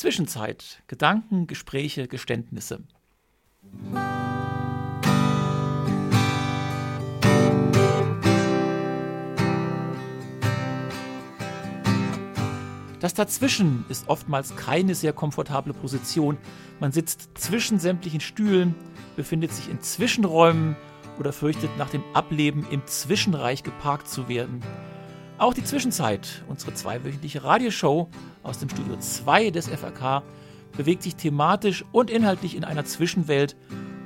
Zwischenzeit. Gedanken, Gespräche, Geständnisse. Das Dazwischen ist oftmals keine sehr komfortable Position. Man sitzt zwischen sämtlichen Stühlen, befindet sich in Zwischenräumen oder fürchtet nach dem Ableben im Zwischenreich geparkt zu werden. Auch die Zwischenzeit, unsere zweiwöchentliche Radioshow aus dem Studio 2 des FAK, bewegt sich thematisch und inhaltlich in einer Zwischenwelt,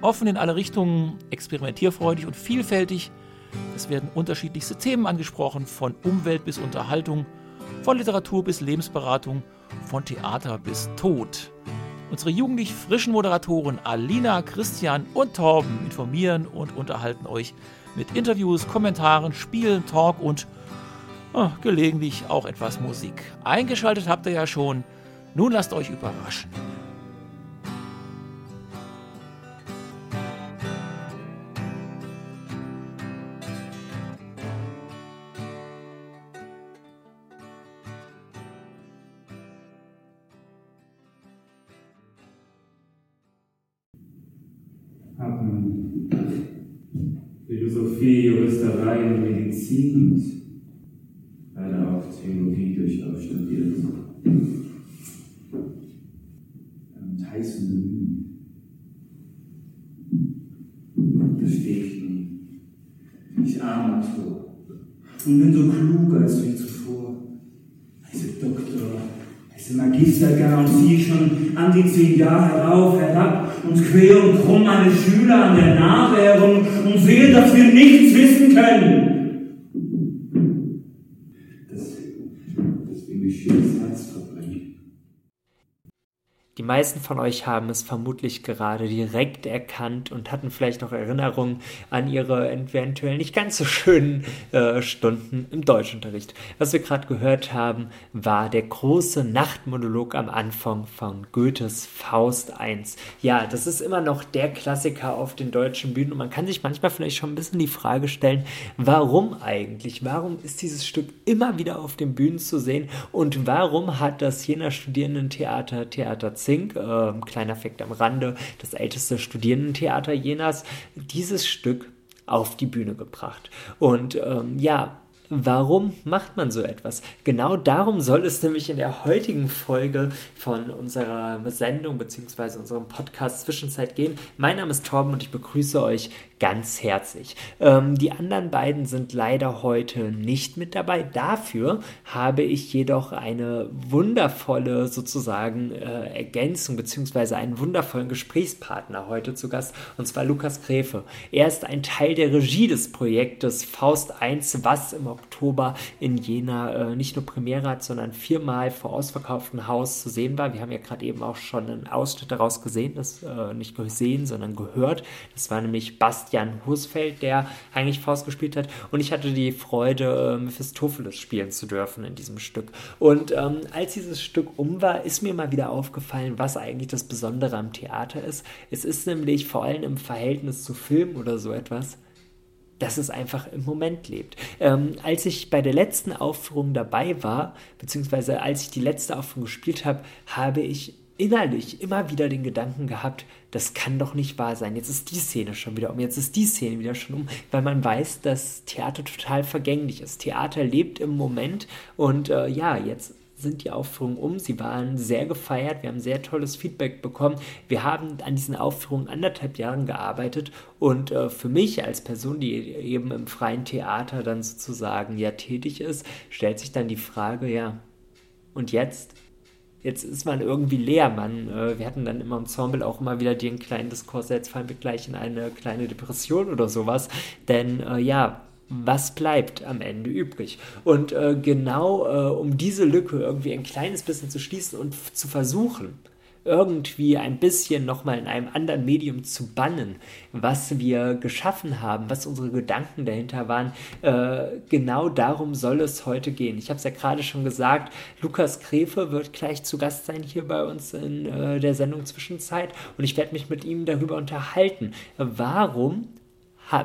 offen in alle Richtungen, experimentierfreudig und vielfältig. Es werden unterschiedlichste Themen angesprochen, von Umwelt bis Unterhaltung, von Literatur bis Lebensberatung, von Theater bis Tod. Unsere jugendlich frischen Moderatoren Alina, Christian und Torben informieren und unterhalten euch mit Interviews, Kommentaren, Spielen, Talk und oh, gelegentlich auch etwas Musik. Eingeschaltet habt ihr ja schon. Nun lasst euch überraschen. Philosophie, Juristerei und Medizin Theologie durchaus studiert. Mit heißen Bemühen. Da stehe ich nun. Ich armer Tor. Und bin so klug als wie zuvor. Heiße Doktor, heiße Magister gar und ziehe schon an die zehn Jahre herauf, herab und quer und krumm meine Schüler an der Nase herum und sehe, dass wir nichts wissen können. Das, das will mich schönes Herz verbrennen. Die meisten von euch haben es vermutlich gerade direkt erkannt und hatten vielleicht noch Erinnerungen an ihre eventuell nicht ganz so schönen äh, Stunden im Deutschunterricht. Was wir gerade gehört haben, war der große Nachtmonolog am Anfang von Goethes Faust I. Ja, das ist immer noch der Klassiker auf den deutschen Bühnen und man kann sich manchmal vielleicht schon ein bisschen die Frage stellen, warum eigentlich? Warum ist dieses Stück immer wieder auf den Bühnen zu sehen und warum hat das Jena Studierendentheater Theater Zink, äh, kleiner Fakt am Rande, das älteste Studierendentheater Jenas, dieses Stück auf die Bühne gebracht. Und ähm, ja, Warum macht man so etwas? Genau darum soll es nämlich in der heutigen Folge von unserer Sendung bzw. unserem Podcast Zwischenzeit gehen. Mein Name ist Torben und ich begrüße euch ganz herzlich. Ähm, die anderen beiden sind leider heute nicht mit dabei. Dafür habe ich jedoch eine wundervolle sozusagen äh, Ergänzung bzw. einen wundervollen Gesprächspartner heute zu Gast und zwar Lukas Gräfe. Er ist ein Teil der Regie des Projektes Faust 1, was im Oktober in Jena äh, nicht nur Premiere hat, sondern viermal vor ausverkauftem Haus zu sehen war. Wir haben ja gerade eben auch schon einen Ausschnitt daraus gesehen, das äh, nicht gesehen, sondern gehört. Das war nämlich Bastian Jan Husfeld, der eigentlich Faust gespielt hat. Und ich hatte die Freude, äh, Mephistopheles spielen zu dürfen in diesem Stück. Und ähm, als dieses Stück um war, ist mir mal wieder aufgefallen, was eigentlich das Besondere am Theater ist. Es ist nämlich vor allem im Verhältnis zu Film oder so etwas, dass es einfach im Moment lebt. Ähm, als ich bei der letzten Aufführung dabei war, beziehungsweise als ich die letzte Aufführung gespielt habe, habe ich innerlich immer wieder den Gedanken gehabt, das kann doch nicht wahr sein. Jetzt ist die Szene schon wieder um, jetzt ist die Szene wieder schon um, weil man weiß, dass Theater total vergänglich ist. Theater lebt im Moment und äh, ja, jetzt sind die Aufführungen um. Sie waren sehr gefeiert. Wir haben sehr tolles Feedback bekommen. Wir haben an diesen Aufführungen anderthalb Jahren gearbeitet und äh, für mich als Person, die eben im freien Theater dann sozusagen ja tätig ist, stellt sich dann die Frage, ja, und jetzt? Jetzt ist man irgendwie leer. Man, äh, wir hatten dann im Ensemble auch immer wieder den kleinen Diskurs, jetzt fallen wir gleich in eine kleine Depression oder sowas. Denn äh, ja, was bleibt am Ende übrig? Und äh, genau äh, um diese Lücke irgendwie ein kleines bisschen zu schließen und zu versuchen, irgendwie ein bisschen nochmal in einem anderen Medium zu bannen, was wir geschaffen haben, was unsere Gedanken dahinter waren. Äh, genau darum soll es heute gehen. Ich habe es ja gerade schon gesagt, Lukas Gräfe wird gleich zu Gast sein hier bei uns in äh, der Sendung Zwischenzeit und ich werde mich mit ihm darüber unterhalten. Warum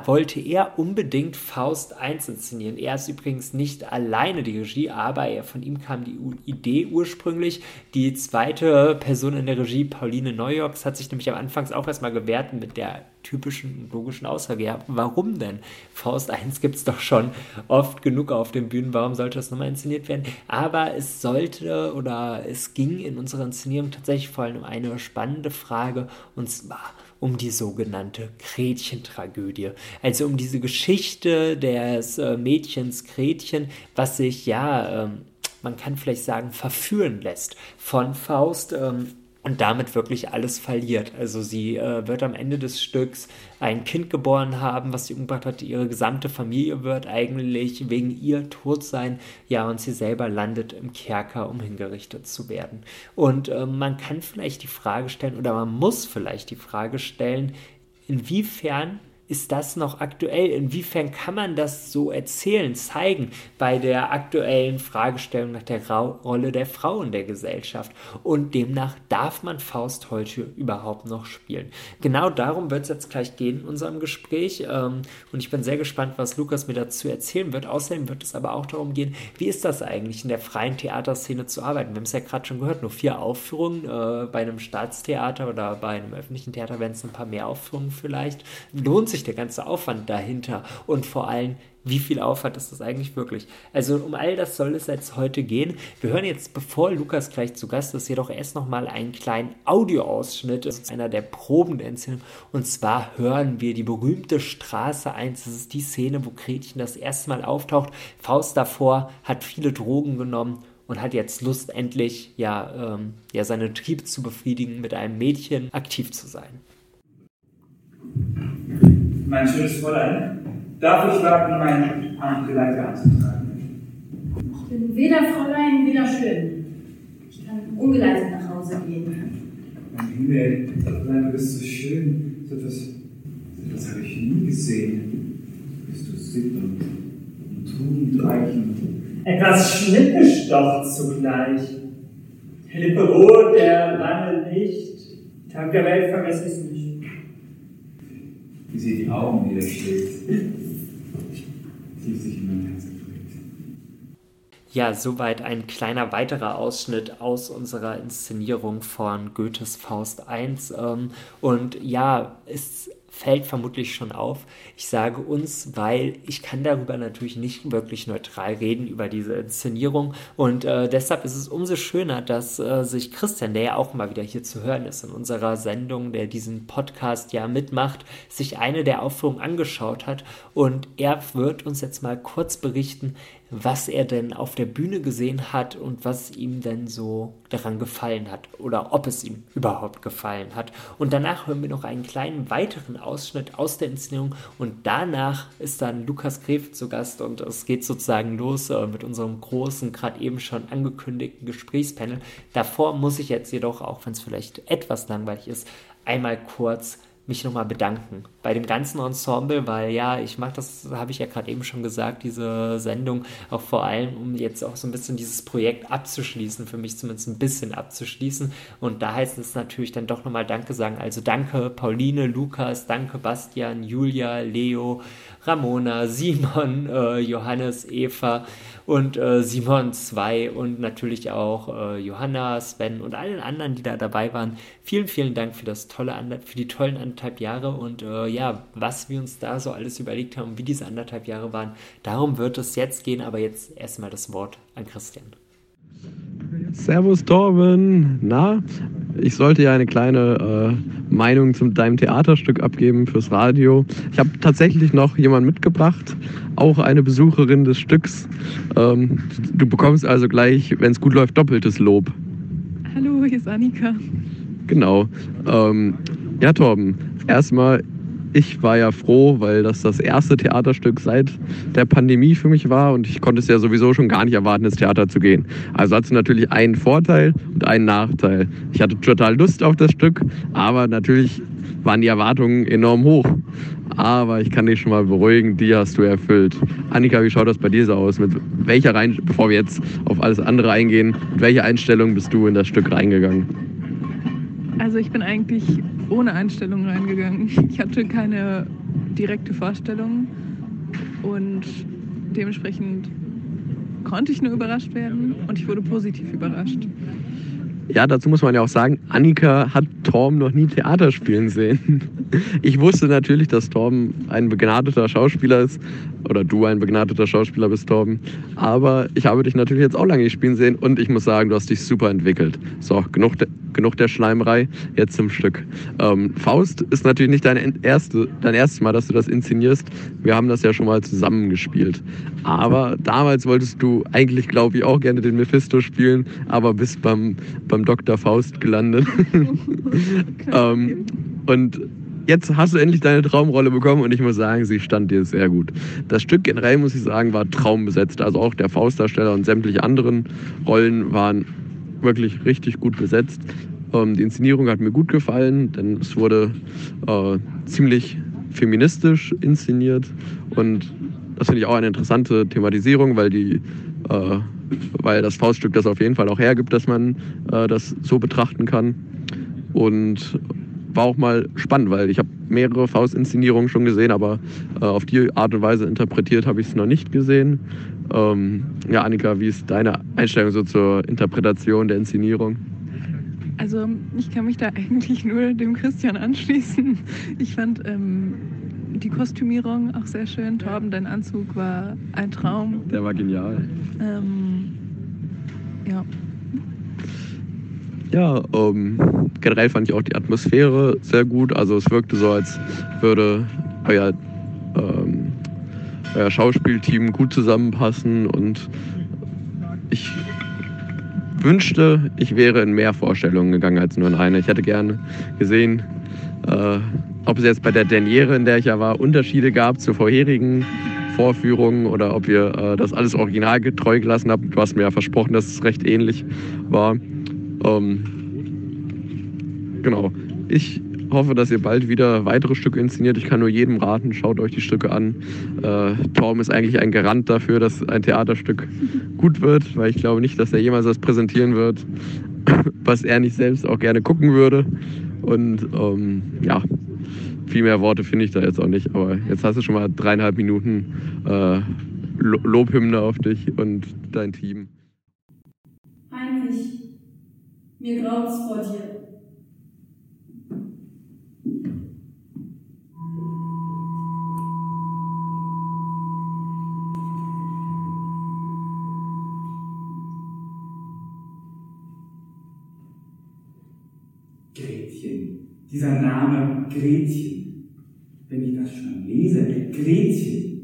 wollte er unbedingt Faust 1 inszenieren. Er ist übrigens nicht alleine die Regie, aber er, von ihm kam die Idee ursprünglich. Die zweite Person in der Regie, Pauline Neujoks, hat sich nämlich am Anfang auch erstmal gewehrt mit der typischen logischen Aussage. Ja, warum denn? Faust 1 gibt es doch schon oft genug auf den Bühnen. Warum sollte das nochmal inszeniert werden? Aber es sollte oder es ging in unserer Inszenierung tatsächlich vor allem um eine spannende Frage und zwar um die sogenannte Gretchen-Tragödie. Also um diese Geschichte des äh, Mädchens Gretchen, was sich ja, ähm, man kann vielleicht sagen, verführen lässt von Faust. Ähm, und damit wirklich alles verliert. Also sie äh, wird am Ende des Stücks ein Kind geboren haben, was sie umgebracht hat. Ihre gesamte Familie wird eigentlich wegen ihr tot sein. Ja, und sie selber landet im Kerker, um hingerichtet zu werden. Und äh, man kann vielleicht die Frage stellen, oder man muss vielleicht die Frage stellen, inwiefern ist das noch aktuell? Inwiefern kann man das so erzählen, zeigen bei der aktuellen Fragestellung nach der Ra Rolle der Frau in der Gesellschaft? Und demnach darf man Faust heute überhaupt noch spielen? Genau darum wird es jetzt gleich gehen in unserem Gespräch. Ähm, und ich bin sehr gespannt, was Lukas mir dazu erzählen wird. Außerdem wird es aber auch darum gehen, wie ist das eigentlich in der freien Theaterszene zu arbeiten? Wir haben es ja gerade schon gehört, nur vier Aufführungen äh, bei einem Staatstheater oder bei einem öffentlichen Theater werden es ein paar mehr Aufführungen vielleicht. Lohnt sich sich der ganze Aufwand dahinter und vor allem, wie viel Aufwand ist das eigentlich wirklich? Also um all das soll es jetzt heute gehen. Wir hören jetzt, bevor Lukas gleich zu Gast ist, jedoch erst nochmal einen kleinen Audioausschnitt. Das ist einer der Proben der Inszenierung. Und zwar hören wir die berühmte Straße 1. Das ist die Szene, wo Gretchen das erste Mal auftaucht. Faust davor hat viele Drogen genommen und hat jetzt Lust, endlich ja, ähm, ja seinen Trieb zu befriedigen, mit einem Mädchen aktiv zu sein mein schönes Fräulein, darf ich warten, mein Amtgeleiter anzutragen? Ich bin weder Fräulein, weder schön. Ich kann ungeleitet nach Hause gehen. Mein Himmel, Fräulein, du bist so schön. So etwas, so etwas habe ich nie gesehen. Bist du sitt und, tugendreichend. Etwas schnippisch doch zugleich. Der Lippe rot, der Wanne nicht. Tag der Welt vergesse ich nicht wie sie die Augen wieder schlägt, tief sich in mein Herz prägt. Ja, soweit ein kleiner weiterer Ausschnitt aus unserer Inszenierung von Goethes Faust I. Ähm, und ja, es fällt vermutlich schon auf. Ich sage uns, weil ich kann darüber natürlich nicht wirklich neutral reden, über diese Inszenierung. Und äh, deshalb ist es umso schöner, dass äh, sich Christian, der ja auch mal wieder hier zu hören ist in unserer Sendung, der diesen Podcast ja mitmacht, sich eine der Aufführungen angeschaut hat. Und er wird uns jetzt mal kurz berichten, was er denn auf der Bühne gesehen hat und was ihm denn so daran gefallen hat oder ob es ihm überhaupt gefallen hat. Und danach hören wir noch einen kleinen weiteren Ausschnitt aus der Inszenierung und danach ist dann Lukas Gref zu Gast und es geht sozusagen los äh, mit unserem großen, gerade eben schon angekündigten Gesprächspanel. Davor muss ich jetzt jedoch, auch wenn es vielleicht etwas langweilig ist, einmal kurz mich nochmal bedanken bei dem ganzen Ensemble, weil ja, ich mache das, habe ich ja gerade eben schon gesagt, diese Sendung auch vor allem, um jetzt auch so ein bisschen dieses Projekt abzuschließen, für mich zumindest ein bisschen abzuschließen. Und da heißt es natürlich dann doch nochmal Danke sagen. Also danke Pauline, Lukas, danke Bastian, Julia, Leo, Ramona, Simon, äh, Johannes, Eva und äh, Simon 2 und natürlich auch äh, Johanna, Sven und allen anderen, die da dabei waren. Vielen, vielen Dank für das tolle, für die tollen anderthalb Jahre und äh, ja, was wir uns da so alles überlegt haben, wie diese anderthalb Jahre waren. Darum wird es jetzt gehen, aber jetzt erstmal das Wort an Christian. Servus Torben. Na, ich sollte ja eine kleine äh, Meinung zu deinem Theaterstück abgeben fürs Radio. Ich habe tatsächlich noch jemanden mitgebracht, auch eine Besucherin des Stücks. Ähm, du bekommst also gleich, wenn es gut läuft, doppeltes Lob. Hallo, hier ist Annika. Genau. Ähm, ja, Torben, erstmal ich war ja froh, weil das das erste Theaterstück seit der Pandemie für mich war und ich konnte es ja sowieso schon gar nicht erwarten, ins Theater zu gehen. Also hat es natürlich einen Vorteil und einen Nachteil. Ich hatte total Lust auf das Stück, aber natürlich waren die Erwartungen enorm hoch. Aber ich kann dich schon mal beruhigen, die hast du erfüllt. Annika, wie schaut das bei dir so aus? Mit welcher Rein bevor wir jetzt auf alles andere eingehen, mit welcher Einstellung bist du in das Stück reingegangen? Also ich bin eigentlich ohne Einstellung reingegangen. Ich hatte keine direkte Vorstellung und dementsprechend konnte ich nur überrascht werden und ich wurde positiv überrascht. Ja, dazu muss man ja auch sagen, Annika hat Torm noch nie Theater spielen sehen. Ich wusste natürlich, dass Torben ein begnadeter Schauspieler ist. Oder du ein begnadeter Schauspieler bist, Torben. Aber ich habe dich natürlich jetzt auch lange nicht spielen sehen und ich muss sagen, du hast dich super entwickelt. So, genug, de genug der Schleimerei, jetzt zum Stück. Ähm, Faust ist natürlich nicht dein, erste, dein erstes Mal, dass du das inszenierst. Wir haben das ja schon mal zusammengespielt. Aber damals wolltest du eigentlich, glaube ich, auch gerne den Mephisto spielen, aber bist beim, beim Dr. Faust gelandet. ähm, und jetzt hast du endlich deine Traumrolle bekommen und ich muss sagen, sie stand dir sehr gut. Das Stück generell, muss ich sagen, war traumbesetzt. Also auch der Faustdarsteller und sämtliche anderen Rollen waren wirklich richtig gut besetzt. Ähm, die Inszenierung hat mir gut gefallen, denn es wurde äh, ziemlich feministisch inszeniert und das finde ich auch eine interessante Thematisierung, weil die äh, weil das Fauststück das auf jeden Fall auch hergibt, dass man äh, das so betrachten kann. Und war auch mal spannend, weil ich habe mehrere Faust-Inszenierungen schon gesehen, aber äh, auf die Art und Weise interpretiert habe ich es noch nicht gesehen. Ähm, ja, Annika, wie ist deine Einstellung so zur Interpretation der Inszenierung? Also ich kann mich da eigentlich nur dem Christian anschließen. Ich fand ähm, die Kostümierung auch sehr schön. Torben, dein Anzug war ein Traum. Der war genial. Ähm, ja. Ja, ähm, generell fand ich auch die Atmosphäre sehr gut. Also es wirkte so, als würde euer, ähm, euer Schauspielteam gut zusammenpassen und ich wünschte, ich wäre in mehr Vorstellungen gegangen als nur in eine. Ich hätte gerne gesehen, äh, ob es jetzt bei der Derniere, in der ich ja war, Unterschiede gab zu vorherigen Vorführungen oder ob ihr äh, das alles originalgetreu gelassen habt. Du hast mir ja versprochen, dass es recht ähnlich war. Ähm, genau. Ich hoffe, dass ihr bald wieder weitere Stücke inszeniert. Ich kann nur jedem raten, schaut euch die Stücke an. Äh, Torm ist eigentlich ein Garant dafür, dass ein Theaterstück gut wird, weil ich glaube nicht, dass er jemals das präsentieren wird, was er nicht selbst auch gerne gucken würde. Und ähm, ja, viel mehr Worte finde ich da jetzt auch nicht. Aber jetzt hast du schon mal dreieinhalb Minuten äh, Lobhymne auf dich und dein Team. Heinrich, mir graut's vor dir. Dieser Name Gretchen. Wenn ich das schon lese, Gretchen.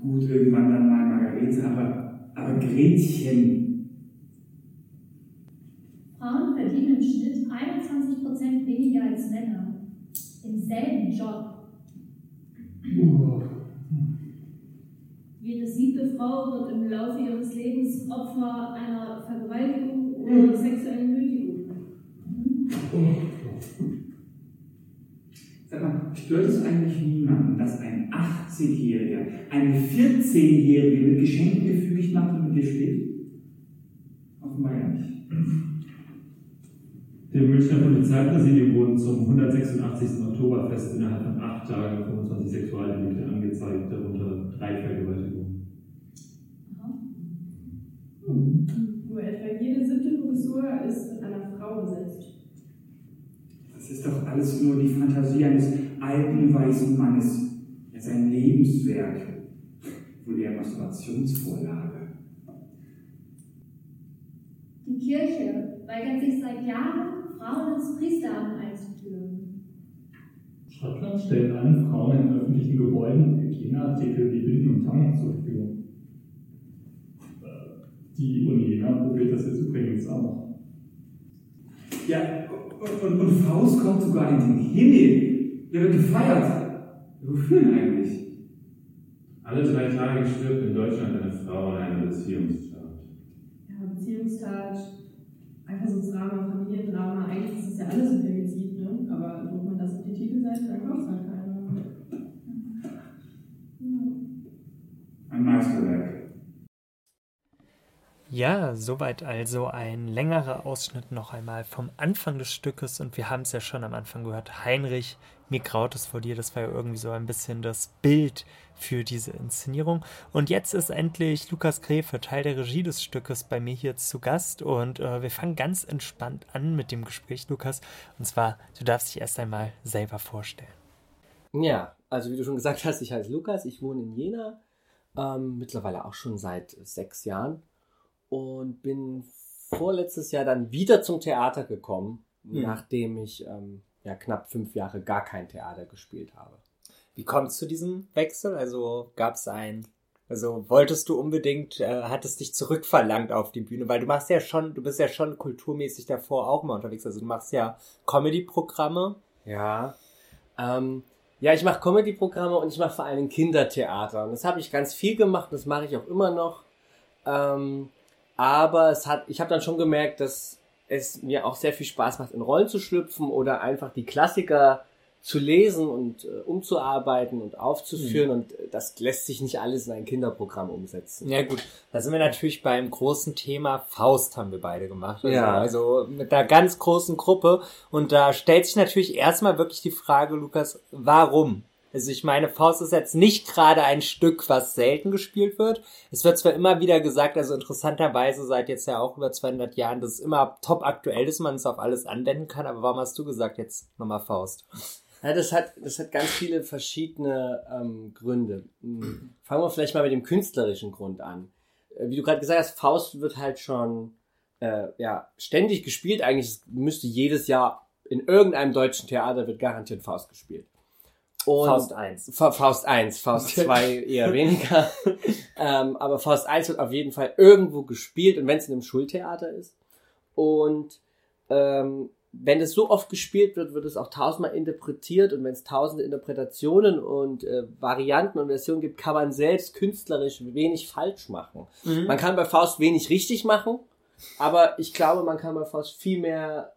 Gut, irgendwann dann mal Margarete, aber, aber Gretchen. weniger als Männer im selben Job. Jede siebte Frau wird im Laufe ihres Lebens Opfer einer Vergewaltigung oder mhm. sexuellen Nötigung. Sag mal, stört es eigentlich niemanden, dass ein 80-Jähriger eine 14-Jährige mit Geschenken gefügig macht und mit dir schläft? Offenbar ja nicht. Dem Münchner Polizeipräsidium wurden zum 186. Oktoberfest innerhalb von acht Tagen 25 Sexualdelikte angezeigt, darunter drei Vergewaltigungen. Hm. Nur etwa jede siebte Professur ist mit einer Frau besetzt. Das ist doch alles nur die Fantasie eines alten weißen Mannes. Er ist ein Lebenswerk, wohl eher Masturbationsvorlage. Die Kirche weigert sich seit Jahren Frauen ins Priesteramt einzuführen. Schottland stellt allen Frauen in öffentlichen Gebäuden Hygieneartikel wie Binden und Tannen zur Verfügung. Die Uni Jena probiert das jetzt übrigens auch. Ja, und, und Faust kommt sogar in den Himmel. Der wird gefeiert. Wofür eigentlich? Alle drei Tage stirbt in Deutschland eine Frau in einer Beziehungstat. Ja, Beziehungstat, Eifersuchtsdrama, Familiendrama, eigentlich ist das ja alles ein Femizid, ne? aber druckt man das auf die Titelseite, dann kauft es halt keiner. Ein Meisterwerk. Ja, soweit also ein längerer Ausschnitt noch einmal vom Anfang des Stückes und wir haben es ja schon am Anfang gehört. Heinrich, mir graut es vor dir, das war ja irgendwie so ein bisschen das Bild für diese Inszenierung. Und jetzt ist endlich Lukas Gräfe, Teil der Regie des Stückes, bei mir hier zu Gast und äh, wir fangen ganz entspannt an mit dem Gespräch, Lukas. Und zwar, du darfst dich erst einmal selber vorstellen. Ja, also wie du schon gesagt hast, ich heiße Lukas, ich wohne in Jena, ähm, mittlerweile auch schon seit sechs Jahren und bin vorletztes Jahr dann wieder zum Theater gekommen, mhm. nachdem ich ähm, ja knapp fünf Jahre gar kein Theater gespielt habe. Wie kommt es zu diesem Wechsel? Also gab es ein, also wolltest du unbedingt, äh, hattest dich zurückverlangt auf die Bühne, weil du machst ja schon, du bist ja schon kulturmäßig davor auch mal unterwegs. Also du machst ja Comedy-Programme. Ja. Ähm, ja, ich mache Comedy-Programme und ich mache vor allem Kindertheater. Und das habe ich ganz viel gemacht, das mache ich auch immer noch. Ähm, aber es hat, ich habe dann schon gemerkt, dass es mir auch sehr viel Spaß macht, in Rollen zu schlüpfen oder einfach die Klassiker zu lesen und äh, umzuarbeiten und aufzuführen. Mhm. Und äh, das lässt sich nicht alles in ein Kinderprogramm umsetzen. Ja gut, da sind wir natürlich beim großen Thema Faust haben wir beide gemacht. Also, ja. also mit einer ganz großen Gruppe. Und da stellt sich natürlich erstmal wirklich die Frage, Lukas, warum? Also ich meine, Faust ist jetzt nicht gerade ein Stück, was selten gespielt wird. Es wird zwar immer wieder gesagt, also interessanterweise seit jetzt ja auch über 200 Jahren, dass es immer top aktuell ist, man es auf alles anwenden kann, aber warum hast du gesagt jetzt nochmal Faust? Ja, das hat, das hat ganz viele verschiedene ähm, Gründe. Hm, fangen wir vielleicht mal mit dem künstlerischen Grund an. Äh, wie du gerade gesagt hast, Faust wird halt schon äh, ja, ständig gespielt. Eigentlich müsste jedes Jahr in irgendeinem deutschen Theater wird garantiert Faust gespielt. Und Faust 1. Fa Faust 1, Faust 2 eher weniger. ähm, aber Faust 1 wird auf jeden Fall irgendwo gespielt und wenn es in einem Schultheater ist. Und ähm, wenn es so oft gespielt wird, wird es auch tausendmal interpretiert und wenn es tausende Interpretationen und äh, Varianten und Versionen gibt, kann man selbst künstlerisch wenig falsch machen. Mhm. Man kann bei Faust wenig richtig machen, aber ich glaube, man kann bei Faust viel mehr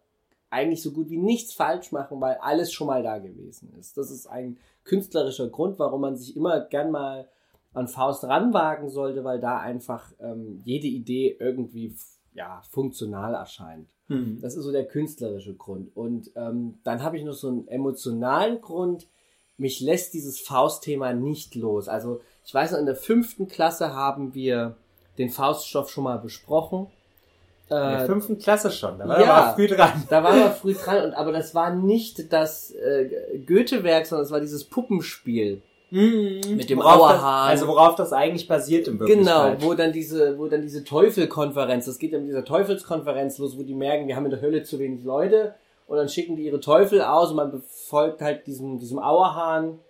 eigentlich so gut wie nichts falsch machen, weil alles schon mal da gewesen ist. Das ist ein künstlerischer Grund, warum man sich immer gern mal an Faust ranwagen sollte, weil da einfach ähm, jede Idee irgendwie ja, funktional erscheint. Mhm. Das ist so der künstlerische Grund. Und ähm, dann habe ich noch so einen emotionalen Grund. Mich lässt dieses Faust-Thema nicht los. Also ich weiß noch, in der fünften Klasse haben wir den Fauststoff schon mal besprochen. In der äh, fünften Klasse schon, da war ja, man früh dran. Da war man früh dran, und, aber das war nicht das äh, Goethe-Werk, sondern es war dieses Puppenspiel. Mhm. Mit dem Auerhahn. Also worauf das eigentlich basiert im Wirklichkeit. Genau, wo dann diese, wo dann diese Teufelkonferenz, das geht dann mit dieser Teufelskonferenz los, wo die merken, wir haben in der Hölle zu wenig Leute und dann schicken die ihre Teufel aus und man befolgt halt diesem, diesem Auerhahn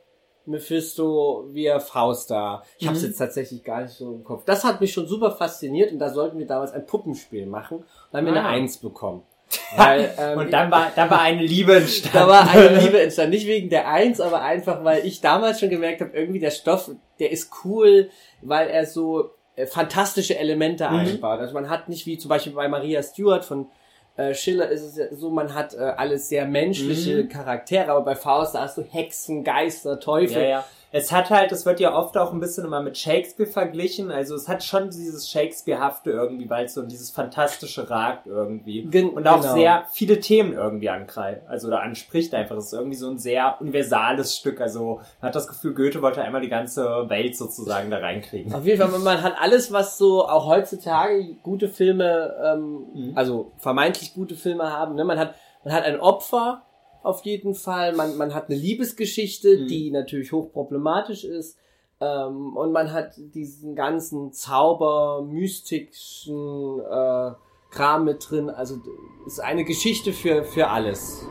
Mephisto wie Faust da. Ich mhm. habe es jetzt tatsächlich gar nicht so im Kopf. Das hat mich schon super fasziniert und da sollten wir damals ein Puppenspiel machen und dann haben wir ah. eine Eins bekommen. Weil, ähm, und dann war, dann war eine Liebe entstanden. Da war eine Liebe entstanden. Nicht wegen der Eins, aber einfach, weil ich damals schon gemerkt habe, irgendwie der Stoff, der ist cool, weil er so äh, fantastische Elemente mhm. einbaut. Also man hat nicht wie zum Beispiel bei Maria Stewart von äh, Schiller ist es ja so, man hat äh, alles sehr menschliche mhm. Charaktere, aber bei Faust, hast du Hexen, Geister, Teufel. Ja, ja. Es hat halt, es wird ja oft auch ein bisschen immer mit Shakespeare verglichen. Also es hat schon dieses Shakespeare-hafte irgendwie, weil es so dieses fantastische ragt irgendwie. Gen und auch genau. sehr viele Themen irgendwie angreift, also da anspricht einfach. Es ist irgendwie so ein sehr universales Stück. Also man hat das Gefühl, Goethe wollte einmal die ganze Welt sozusagen da reinkriegen. Auf jeden Fall, man hat alles, was so auch heutzutage gute Filme, ähm, mhm. also vermeintlich gute Filme haben. Ne? Man hat, man hat ein Opfer, auf jeden Fall. Man, man hat eine Liebesgeschichte, mhm. die natürlich hochproblematisch ist. Ähm, und man hat diesen ganzen Zauber, mystischen äh, Kram mit drin. Also ist eine Geschichte für, für alles.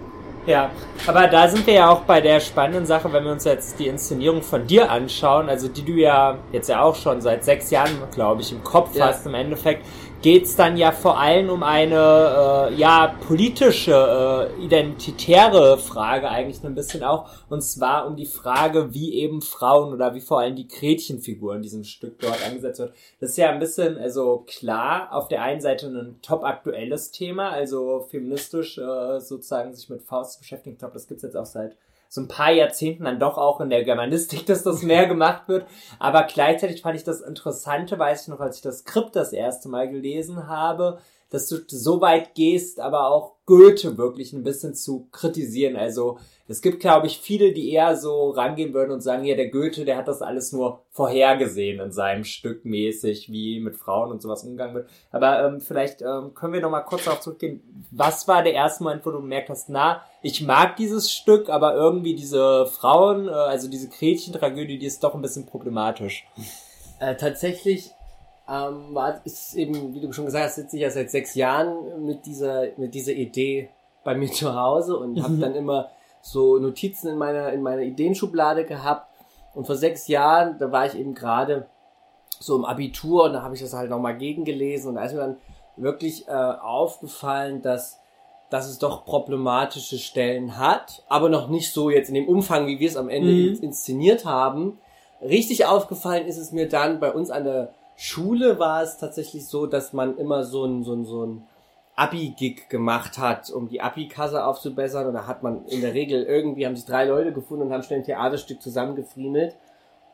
Ja, aber da sind wir ja auch bei der spannenden Sache, wenn wir uns jetzt die Inszenierung von dir anschauen, also die du ja jetzt ja auch schon seit sechs Jahren, glaube ich, im Kopf ja. hast im Endeffekt geht es dann ja vor allem um eine äh, ja politische, äh, identitäre Frage eigentlich ein bisschen auch, und zwar um die Frage, wie eben Frauen oder wie vor allem die Gretchenfigur in diesem Stück dort angesetzt wird. Das ist ja ein bisschen, also klar, auf der einen Seite ein top aktuelles Thema, also feministisch äh, sozusagen sich mit Faust beschäftigen. Ich glaube, das gibt's jetzt auch seit so ein paar Jahrzehnten dann doch auch in der Germanistik, dass das mehr gemacht wird. Aber gleichzeitig fand ich das Interessante, weiß ich noch, als ich das Skript das erste Mal gelesen habe, dass du so weit gehst, aber auch Goethe wirklich ein bisschen zu kritisieren. Also es gibt, glaube ich, viele, die eher so rangehen würden und sagen, ja, der Goethe, der hat das alles nur vorhergesehen in seinem Stück mäßig, wie mit Frauen und sowas umgegangen wird. Aber ähm, vielleicht ähm, können wir noch mal kurz darauf zurückgehen. Was war der erste Moment, wo du gemerkt hast, na, ich mag dieses Stück, aber irgendwie diese Frauen, äh, also diese Gretchen-Tragödie, die ist doch ein bisschen problematisch. Äh, tatsächlich ähm, war, ist eben, wie du schon gesagt hast, sitze ich ja seit sechs Jahren mit dieser, mit dieser Idee bei mir zu Hause und mhm. habe dann immer so Notizen in meiner, in meiner Ideenschublade gehabt. Und vor sechs Jahren, da war ich eben gerade so im Abitur und da habe ich das halt nochmal gegengelesen und da ist mir dann wirklich äh, aufgefallen, dass, dass es doch problematische Stellen hat, aber noch nicht so jetzt in dem Umfang, wie wir es am Ende mhm. inszeniert haben. Richtig aufgefallen ist es mir dann bei uns an der Schule war es tatsächlich so, dass man immer so ein, so ein, so ein Abi-Gig gemacht hat, um die Abi-Kasse aufzubessern. Und da hat man in der Regel irgendwie, haben sich drei Leute gefunden und haben schnell ein Theaterstück zusammengefriemelt.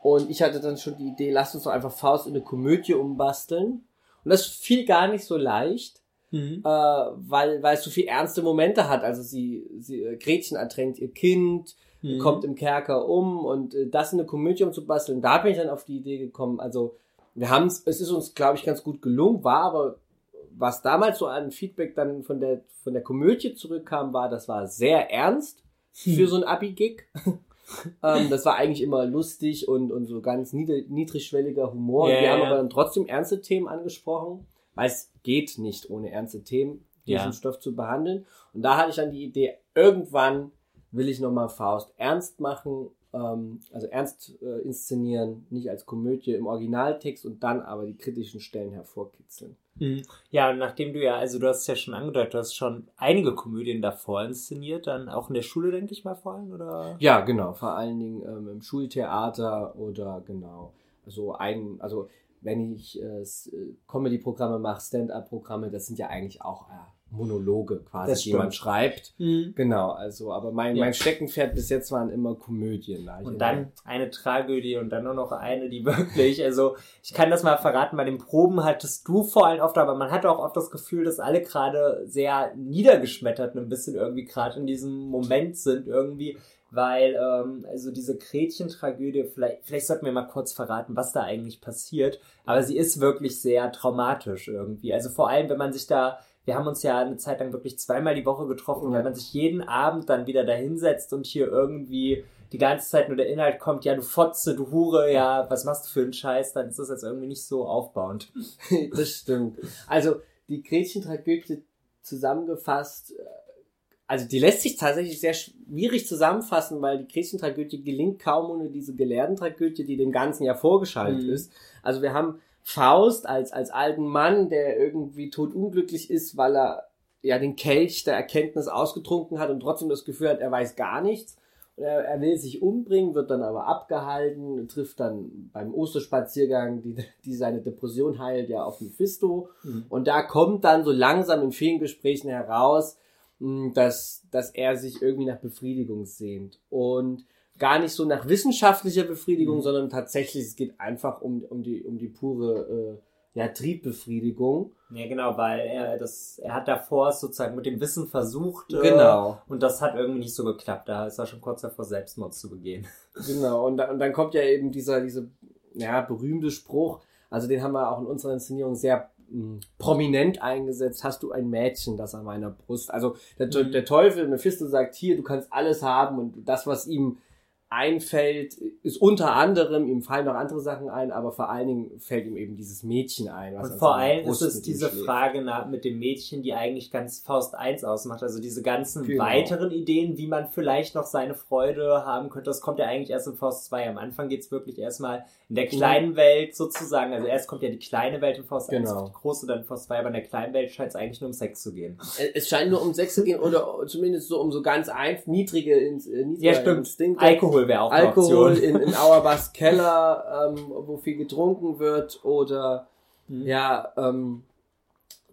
Und ich hatte dann schon die Idee, lass uns doch einfach Faust in eine Komödie umbasteln. Und das fiel gar nicht so leicht, mhm. äh, weil, weil es so viel ernste Momente hat. Also sie, sie äh, Gretchen ertränkt ihr Kind, mhm. kommt im Kerker um und äh, das in eine Komödie umzubasteln. Da bin ich dann auf die Idee gekommen. Also wir haben es, es ist uns, glaube ich, ganz gut gelungen, war aber, was damals so an Feedback dann von der, von der Komödie zurückkam, war, das war sehr ernst für hm. so ein Abi-Gig. ähm, das war eigentlich immer lustig und, und so ganz niedrig, niedrigschwelliger Humor. Yeah, wir haben aber dann trotzdem ernste Themen angesprochen, weil es geht nicht ohne ernste Themen, diesen ja. Stoff zu behandeln. Und da hatte ich dann die Idee, irgendwann will ich nochmal Faust ernst machen ähm, also ernst äh, inszenieren, nicht als Komödie im Originaltext und dann aber die kritischen Stellen hervorkitzeln. Mhm. Ja, nachdem du ja, also du hast es ja schon angedeutet, du hast schon einige Komödien davor inszeniert, dann auch in der Schule, denke ich mal, vor allem, oder? Ja, genau, vor allen Dingen ähm, im Schultheater oder genau, also ein, also wenn ich äh, äh Comedy-Programme mache, Stand-up-Programme, das sind ja eigentlich auch äh, Monologe quasi, die man schreibt. Mhm. Genau, also, aber mein, ja. mein Steckenpferd bis jetzt waren immer Komödien. Und dann eine Tragödie und dann nur noch eine, die wirklich, also ich kann das mal verraten, bei den Proben hattest du vor allem oft, aber man hatte auch oft das Gefühl, dass alle gerade sehr niedergeschmettert ein bisschen irgendwie gerade in diesem Moment sind irgendwie, weil ähm, also diese Gretchen-Tragödie, vielleicht, vielleicht sollten wir mal kurz verraten, was da eigentlich passiert, aber sie ist wirklich sehr traumatisch irgendwie. Also vor allem, wenn man sich da wir haben uns ja eine Zeit lang wirklich zweimal die Woche getroffen, weil man sich jeden Abend dann wieder da hinsetzt und hier irgendwie die ganze Zeit nur der Inhalt kommt, ja, du Fotze, du Hure, ja, was machst du für einen Scheiß, dann ist das jetzt irgendwie nicht so aufbauend. das stimmt. Also, die Gretchen-Tragödie zusammengefasst, äh, also die lässt sich tatsächlich sehr schwierig zusammenfassen, weil die Gretchen-Tragödie gelingt kaum ohne diese Gelehrten-Tragödie, die dem Ganzen ja vorgeschaltet mhm. ist. Also wir haben Faust als, als alten Mann, der irgendwie totunglücklich ist, weil er ja den Kelch der Erkenntnis ausgetrunken hat und trotzdem das Gefühl hat, er weiß gar nichts. Er, er, will sich umbringen, wird dann aber abgehalten, trifft dann beim Osterspaziergang, die, die seine Depression heilt, ja auf Mephisto. Mhm. Und da kommt dann so langsam in vielen Gesprächen heraus, hm, dass, dass er sich irgendwie nach Befriedigung sehnt. Und gar nicht so nach wissenschaftlicher Befriedigung, mhm. sondern tatsächlich, es geht einfach um, um, die, um die pure äh, ja, Triebbefriedigung. Ja, genau, weil er das, er hat davor sozusagen mit dem Wissen versucht. Äh, genau. Und das hat irgendwie nicht so geklappt. Da ist er schon kurz davor, Selbstmord zu begehen. Genau, und, da, und dann kommt ja eben dieser, dieser ja, berühmte Spruch, also den haben wir auch in unserer Inszenierung sehr hm, prominent eingesetzt, hast du ein Mädchen, das an meiner Brust. Also der, mhm. der Teufel, Mephisto sagt hier, du kannst alles haben und das, was ihm einfällt, ist unter anderem, ihm fallen noch andere Sachen ein, aber vor allen Dingen fällt ihm eben dieses Mädchen ein. und vor allem ist es diese Frage nach, mit dem Mädchen, die eigentlich ganz Faust 1 ausmacht. Also diese ganzen genau. weiteren Ideen, wie man vielleicht noch seine Freude haben könnte, das kommt ja eigentlich erst in Faust 2. Am Anfang geht's wirklich erstmal in der kleinen Welt sozusagen. Also erst kommt ja die kleine Welt in Faust genau. 1, die große dann in Faust 2, aber in der kleinen Welt scheint es eigentlich nur um Sex zu gehen. Es scheint nur um Sex zu gehen oder zumindest so um so ganz ein, niedrige, äh, niedrige ja, stimmt. Instinkte. Alkohol wäre auch Alkohol in, in Auerbachs Keller, ähm, wo viel getrunken wird oder mhm. ja, ähm,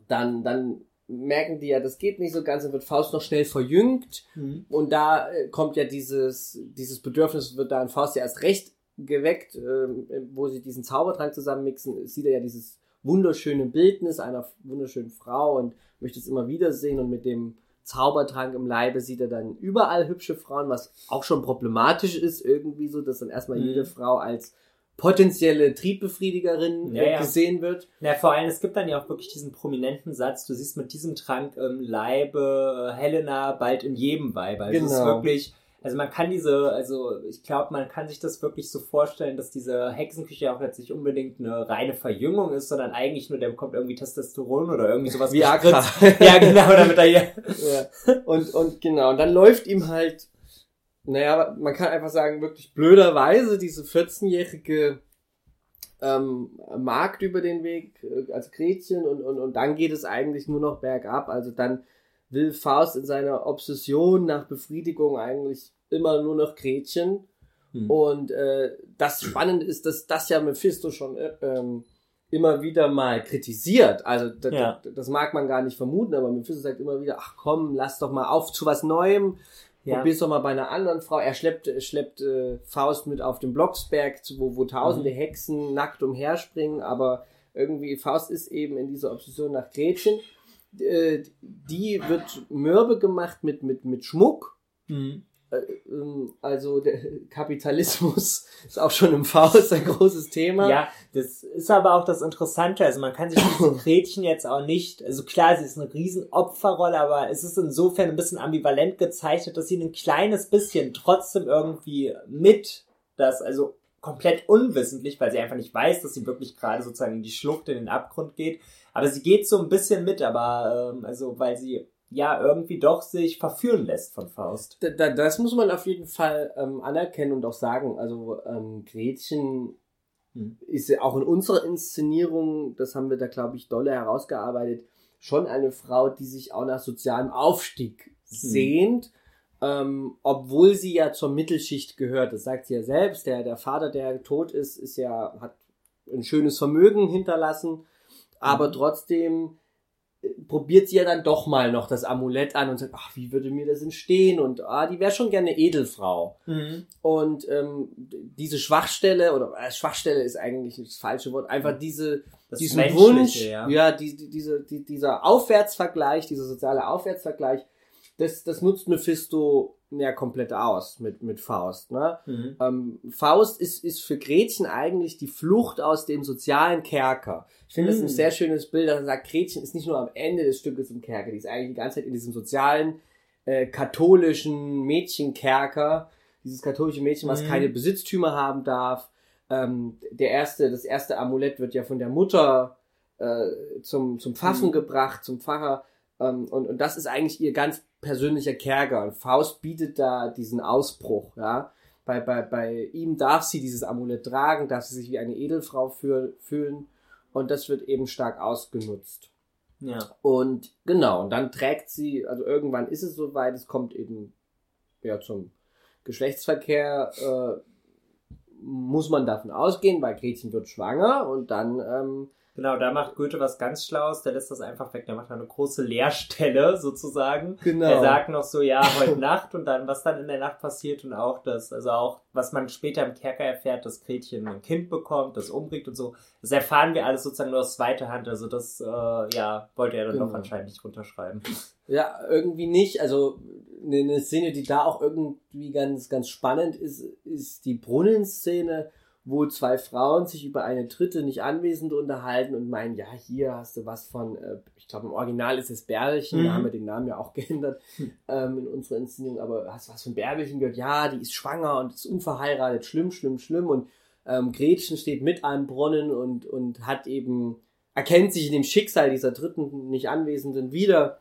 dann, dann merken die ja, das geht nicht so ganz, dann wird Faust noch schnell verjüngt Mhm. und da äh, kommt ja dieses, dieses Bedürfnis, wird da in Faust ja erst recht geweckt, ähm, wo sie diesen Zaubertrank zusammenmixen, sieht er ja dieses wunderschöne Bildnis einer wunderschönen Frau und möchte es immer wieder sehen und mit dem Zaubertrank im Leibe sieht er dann überall hübsche Frauen, was auch schon problematisch ist irgendwie so, dass dann erstmal Mhm. jede Frau als potenzielle Triebbefriedigerin Ja, ja. gesehen wird. Ja, vor allem, es gibt dann ja auch wirklich diesen prominenten Satz, du siehst mit diesem Trank im Leibe Helena bald in jedem Weib. Also es ist Genau. wirklich, also man kann diese, also ich glaube, man kann sich das wirklich so vorstellen, dass diese Hexenküche auch jetzt nicht unbedingt eine reine Verjüngung ist, sondern eigentlich nur, der bekommt irgendwie Testosteron oder irgendwie sowas Viagra. gespritzt. Ja, genau, damit er hier. ja. Und, und genau, und dann läuft ihm halt, naja, man kann einfach sagen, wirklich blöderweise diese 14-jährige ähm, Magd über den Weg äh, als Gretchen und, und, und dann geht es eigentlich nur noch bergab. Also dann will Faust in seiner Obsession nach Befriedigung eigentlich immer nur noch Gretchen. Hm. Und äh, das Spannende ist, dass das ja Mephisto schon äh, ähm, immer wieder mal kritisiert. Also das, Ja. das mag man gar nicht vermuten, aber Mephisto sagt immer wieder, ach komm, lass doch mal auf zu was Neuem. Ja. Probier's doch mal bei einer anderen Frau. Er schleppt, schleppt äh, Faust mit auf den Blocksberg, wo, wo tausende Mhm. Hexen nackt umherspringen, aber irgendwie Faust ist eben in dieser Obsession nach Gretchen. Äh, die wird mürbe gemacht mit, mit, mit Schmuck. Mhm. Äh, ähm, Also der Kapitalismus ist auch schon im Faust ein großes Thema. Ja, das ist aber auch das Interessante. Also man kann sich diese Gretchen jetzt auch nicht, also klar, sie ist eine riesen Opferrolle, aber es ist insofern ein bisschen ambivalent gezeichnet, dass sie ein kleines bisschen trotzdem irgendwie mit das, also komplett unwissentlich, weil sie einfach nicht weiß, dass sie wirklich gerade sozusagen in die Schlucht, in den Abgrund geht. Aber sie geht so ein bisschen mit, aber ähm, also weil sie ja irgendwie doch sich verführen lässt von Faust. Da, da, das muss man auf jeden Fall ähm, anerkennen und auch sagen. Also ähm, Gretchen Hm. ist ja auch in unserer Inszenierung, das haben wir da, glaube ich, dolle herausgearbeitet, schon eine Frau, die sich auch nach sozialem Aufstieg sehnt, ähm, obwohl sie ja zur Mittelschicht gehört. Das sagt sie ja selbst. Der, der Vater, der tot ist, ist ja, hat ein schönes Vermögen hinterlassen, aber trotzdem äh, probiert sie ja dann doch mal noch das Amulett an und sagt, ach, wie würde mir das entstehen? Und ah, die wäre schon gerne Edelfrau. Und ähm, diese Schwachstelle, oder äh, Schwachstelle ist eigentlich das falsche Wort, einfach diese, Das diesen Wunsch, ja. ja, die, die, diese, die, dieser Aufwärtsvergleich, dieser soziale Aufwärtsvergleich, das, das nutzt Mephisto ja komplett aus mit, mit Faust. Ne? Mhm. Ähm, Faust ist, ist für Gretchen eigentlich die Flucht aus dem sozialen Kerker. Ich finde das Mhm. ein sehr schönes Bild, dass er sagt, Gretchen ist nicht nur am Ende des Stückes im Kerker, die ist eigentlich die ganze Zeit in diesem sozialen, äh, katholischen Mädchenkerker, dieses katholische Mädchen, was Mhm. keine Besitztümer haben darf. Ähm, der erste, das erste Amulett wird ja von der Mutter äh, zum, zum Pfaffen Mhm. gebracht, zum Pfarrer. Ähm, und, und das ist eigentlich ihr ganz persönlicher Kerker. Und Faust bietet da diesen Ausbruch, ja. Bei, bei, bei ihm darf sie dieses Amulett tragen, darf sie sich wie eine Edelfrau fühl, fühlen. Und das wird eben stark ausgenutzt. Ja. Und genau, und dann trägt sie, also irgendwann ist es soweit, es kommt eben ja zum Geschlechtsverkehr, äh, muss man davon ausgehen, weil Gretchen wird schwanger und dann ähm, Genau, da macht Goethe was ganz Schlaues, der lässt das einfach weg, der macht da eine große Leerstelle sozusagen. Genau. Er sagt noch so, ja, heute Nacht und dann, was dann in der Nacht passiert und auch das, also auch, was man später im Kerker erfährt, dass Gretchen ein Kind bekommt, das umbringt und so. Das erfahren wir alles sozusagen nur aus zweiter Hand, also das, äh, ja, wollte er dann Genau. doch anscheinend nicht runterschreiben. Ja, irgendwie nicht. Also eine, eine Szene, die da auch irgendwie ganz, ganz spannend ist, ist die Brunnenszene, wo zwei Frauen sich über eine dritte nicht Anwesende unterhalten und meinen, ja, hier hast du was von, äh, ich glaube im Original ist es Bärlchen, Mhm. da haben wir den Namen ja auch geändert ähm, in unserer Inszenierung, aber hast du was von Bärbelchen gehört? Ja, die ist schwanger und ist unverheiratet, schlimm, schlimm, schlimm und ähm, Gretchen steht mit einem Brunnen und, und hat eben, erkennt sich in dem Schicksal dieser dritten nicht Anwesenden wieder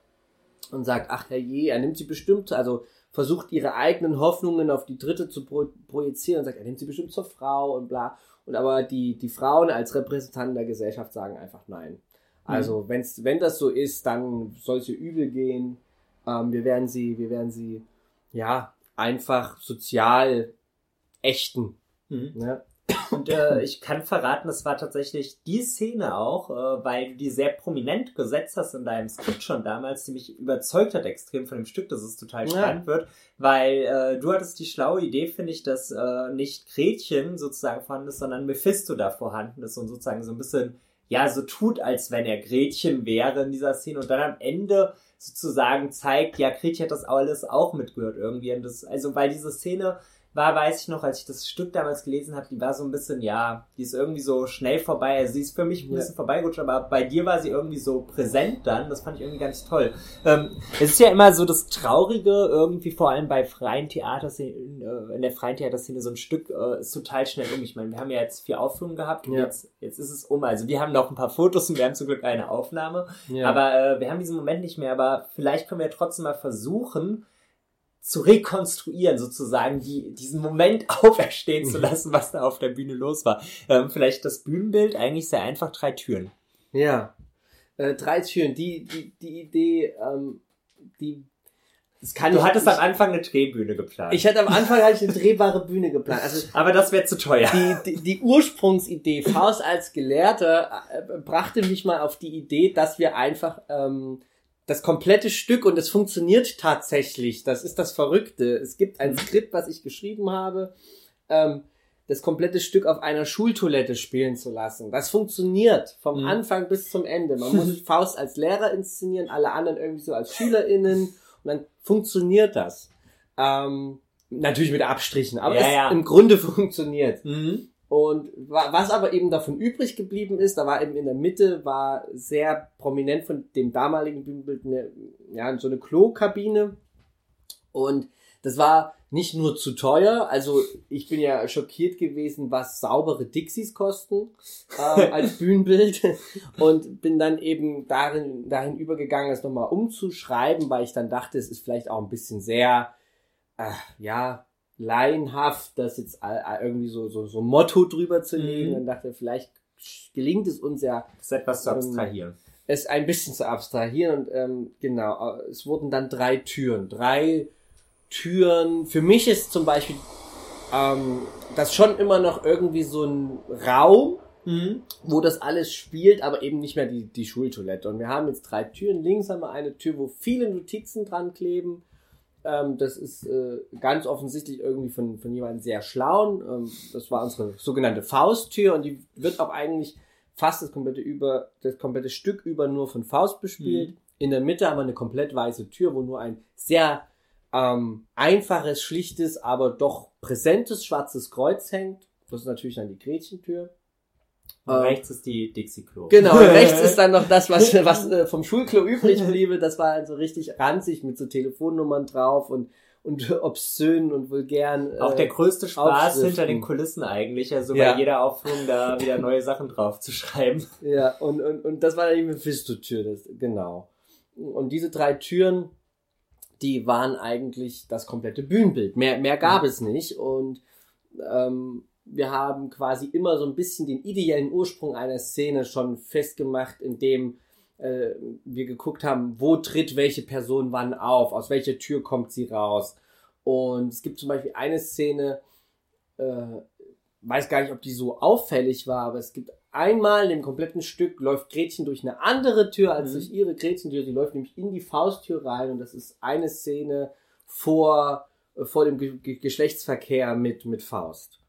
und sagt, ach herrje, er nimmt sie bestimmt, also versucht ihre eigenen Hoffnungen auf die dritte zu pro projizieren und sagt, er nimmt sie bestimmt zur Frau und bla. Und aber die, die Frauen als Repräsentanten der Gesellschaft sagen einfach nein. Also wenn's, wenn das so ist, dann soll es ihr übel gehen. Ähm, wir werden sie, wir werden sie, ja, einfach sozial ächten. Mhm. Ne? Und äh, ich kann verraten, das war tatsächlich die Szene auch, äh, weil du die sehr prominent gesetzt hast in deinem Skript schon damals, die mich überzeugt hat extrem von dem Stück, dass es total Ja. spannend wird, weil äh, du hattest die schlaue Idee, finde ich, dass äh, nicht Gretchen sozusagen vorhanden ist, sondern Mephisto da vorhanden ist und sozusagen so ein bisschen, ja, so tut, als wenn er Gretchen wäre in dieser Szene und dann am Ende sozusagen zeigt, ja, Gretchen hat das alles auch mitgehört irgendwie. Und das, also, weil diese Szene war, weiß ich noch, als ich das Stück damals gelesen habe, die war so ein bisschen, ja, die ist irgendwie so schnell vorbei. Also sie ist für mich ein Ja. bisschen vorbeigerutscht, aber bei dir war sie irgendwie so präsent dann. Das fand ich irgendwie ganz toll. Ähm, es ist ja immer so das Traurige, irgendwie vor allem bei freien Theaterszenen, äh, in der freien Theaterszene so ein Stück äh, ist total schnell um. Ich meine, wir haben ja jetzt vier Aufführungen gehabt und Ja. jetzt, jetzt ist es um. Also wir haben noch ein paar Fotos und wir haben zum Glück eine Aufnahme. Ja. Aber äh, wir haben diesen Moment nicht mehr. Aber vielleicht können wir trotzdem mal versuchen, zu rekonstruieren, sozusagen, die, diesen Moment auferstehen zu lassen, was da auf der Bühne los war. Ähm, vielleicht das Bühnenbild, eigentlich sehr einfach, drei Türen. Ja. Äh, drei Türen. Die, die, die Idee, ähm, die, das kann Du hattest ich, am Anfang eine Drehbühne geplant. ich hatte am Anfang hatte ich eine drehbare Bühne geplant. Also aber das wäre zu teuer. die, die, die Ursprungsidee, Faust als Gelehrter, äh, brachte mich mal auf die Idee, dass wir einfach ähm, das komplette Stück, und es funktioniert tatsächlich, das ist das Verrückte. Es gibt ein Skript, was ich geschrieben habe, ähm, das komplette Stück auf einer Schultoilette spielen zu lassen. Das funktioniert vom Mhm. Anfang bis zum Ende. Man muss Faust als Lehrer inszenieren, alle anderen irgendwie so als SchülerInnen, und dann funktioniert das. Ähm, natürlich mit Abstrichen, aber Ja, es ja. im Grunde funktioniert. Mhm. Und wa- was aber eben davon übrig geblieben ist, da war eben in der Mitte, war sehr prominent von dem damaligen Bühnenbild eine, ja, so eine Klokabine. Und das war nicht nur zu teuer, also ich bin ja schockiert gewesen, was saubere Dixies kosten ähm, als Bühnenbild und bin dann eben darin, dahin übergegangen, es nochmal umzuschreiben, weil ich dann dachte, es ist vielleicht auch ein bisschen sehr, äh, ja, laienhaft, das jetzt irgendwie so, so, so ein Motto drüber zu legen. Mhm. Dann dachte ich, vielleicht gelingt es uns ja, ist etwas zu Ähm, abstrahieren. es ein bisschen zu abstrahieren und ähm, genau, äh, es wurden dann drei Türen. Drei Türen. Für mich ist zum Beispiel ähm, das schon immer noch irgendwie so ein Raum, Mhm. wo das alles spielt, aber eben nicht mehr die, die Schultoilette. Und wir haben jetzt drei Türen. Links haben wir eine Tür, wo viele Notizen dran kleben. Ähm, das ist äh, ganz offensichtlich irgendwie von, von jemandem sehr schlauen. Ähm, das war unsere sogenannte Fausttür und die wird auch eigentlich fast das komplette über das komplette Stück über nur von Faust bespielt. In der Mitte haben wir eine komplett weiße Tür, wo nur ein sehr ähm, einfaches, schlichtes, aber doch präsentes schwarzes Kreuz hängt. Das ist natürlich dann die Gretchentür. Und Ähm, rechts ist die Dixie-Klo. Genau, rechts ist dann noch das, was, was äh, vom Schulklo übrig bliebe. Das war also richtig ranzig mit so Telefonnummern drauf und, und obszön und vulgären. Äh, Auch der größte Spaß hinter den Kulissen eigentlich, also Ja. bei jeder Aufführung da wieder neue Sachen drauf zu schreiben. Ja, und, und, und das war die Mephisto-Tür, das, genau. Und diese drei Türen, die waren eigentlich das komplette Bühnenbild. Mehr, mehr gab es nicht. Und ähm, wir haben quasi immer so ein bisschen den ideellen Ursprung einer Szene schon festgemacht, indem äh, wir geguckt haben, wo tritt welche Person wann auf, aus welcher Tür kommt sie raus. Und es gibt zum Beispiel eine Szene, äh, weiß gar nicht, ob die so auffällig war, aber es gibt einmal in dem kompletten Stück läuft Gretchen durch eine andere Tür als Mhm. durch ihre Gretchentür. Sie läuft nämlich in die Fausttür rein und das ist eine Szene vor, äh, vor dem Ge Ge Geschlechtsverkehr mit, mit Faust.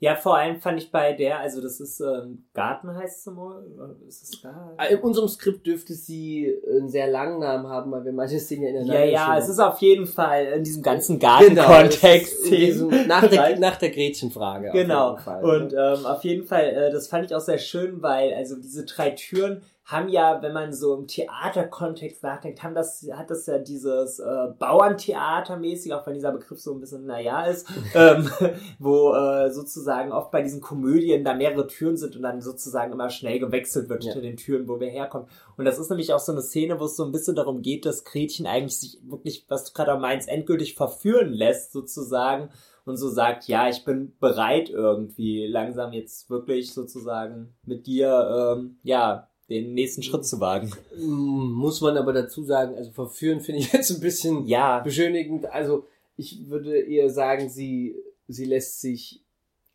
Ja, vor allem fand ich bei der, also das ist ähm, Garten heißt es oder ist es Garten? Äh, In unserem Skript dürfte sie einen sehr langen Namen haben, weil wir manche Szenen ja in der Ja, ja, Name es ist auf jeden Fall in diesem ganzen Genau, Gartenkontext. diesem- nach, der, nach der Gretchenfrage. Genau. Fall, Und ne? ähm, auf jeden Fall, äh, das fand ich auch sehr schön, weil also diese drei Türen haben ja, wenn man so im Theaterkontext nachdenkt, haben das, hat das ja dieses äh, Bauerntheatermäßig, auch wenn dieser Begriff so ein bisschen naja ist, ähm, wo äh, sozusagen oft bei diesen Komödien da mehrere Türen sind und dann sozusagen immer schnell gewechselt wird Ja. hinter den Türen, wo wir herkommen. Und das ist nämlich auch so eine Szene, wo es so ein bisschen darum geht, dass Gretchen eigentlich sich wirklich, was du gerade auch meinst, endgültig verführen lässt, sozusagen, und so sagt, ja, ich bin bereit irgendwie langsam jetzt wirklich sozusagen mit dir, ähm, ja, den nächsten Schritt zu wagen. Mm, Muss man aber dazu sagen, also verführen finde ich jetzt ein bisschen Ja, beschönigend. Also ich würde eher sagen, sie, sie lässt sich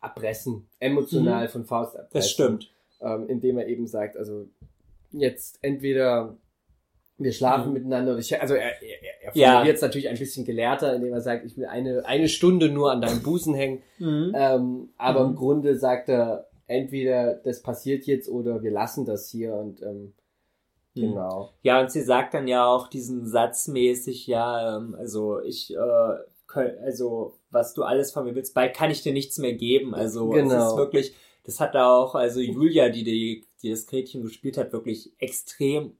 erpressen, emotional Mhm. von Faust erpressen. Das stimmt. Ähm, indem er eben sagt, also jetzt entweder wir schlafen Mhm. miteinander, oder ich, also er, er, er Ja. natürlich ein bisschen gelehrter, indem er sagt, ich will eine, eine Stunde nur an deinem Busen hängen, Mhm. ähm, aber im Mhm. Grunde sagt er, entweder das passiert jetzt oder wir lassen das hier und ähm, Mhm. genau. Ja, und sie sagt dann ja auch diesen Satz mäßig, ja, ähm, also ich, äh, kö- also was du alles von mir willst, bald kann ich dir nichts mehr geben. Also es Genau. ist wirklich, das hat da auch, also Julia, die, die, die das Gretchen gespielt hat, wirklich extrem,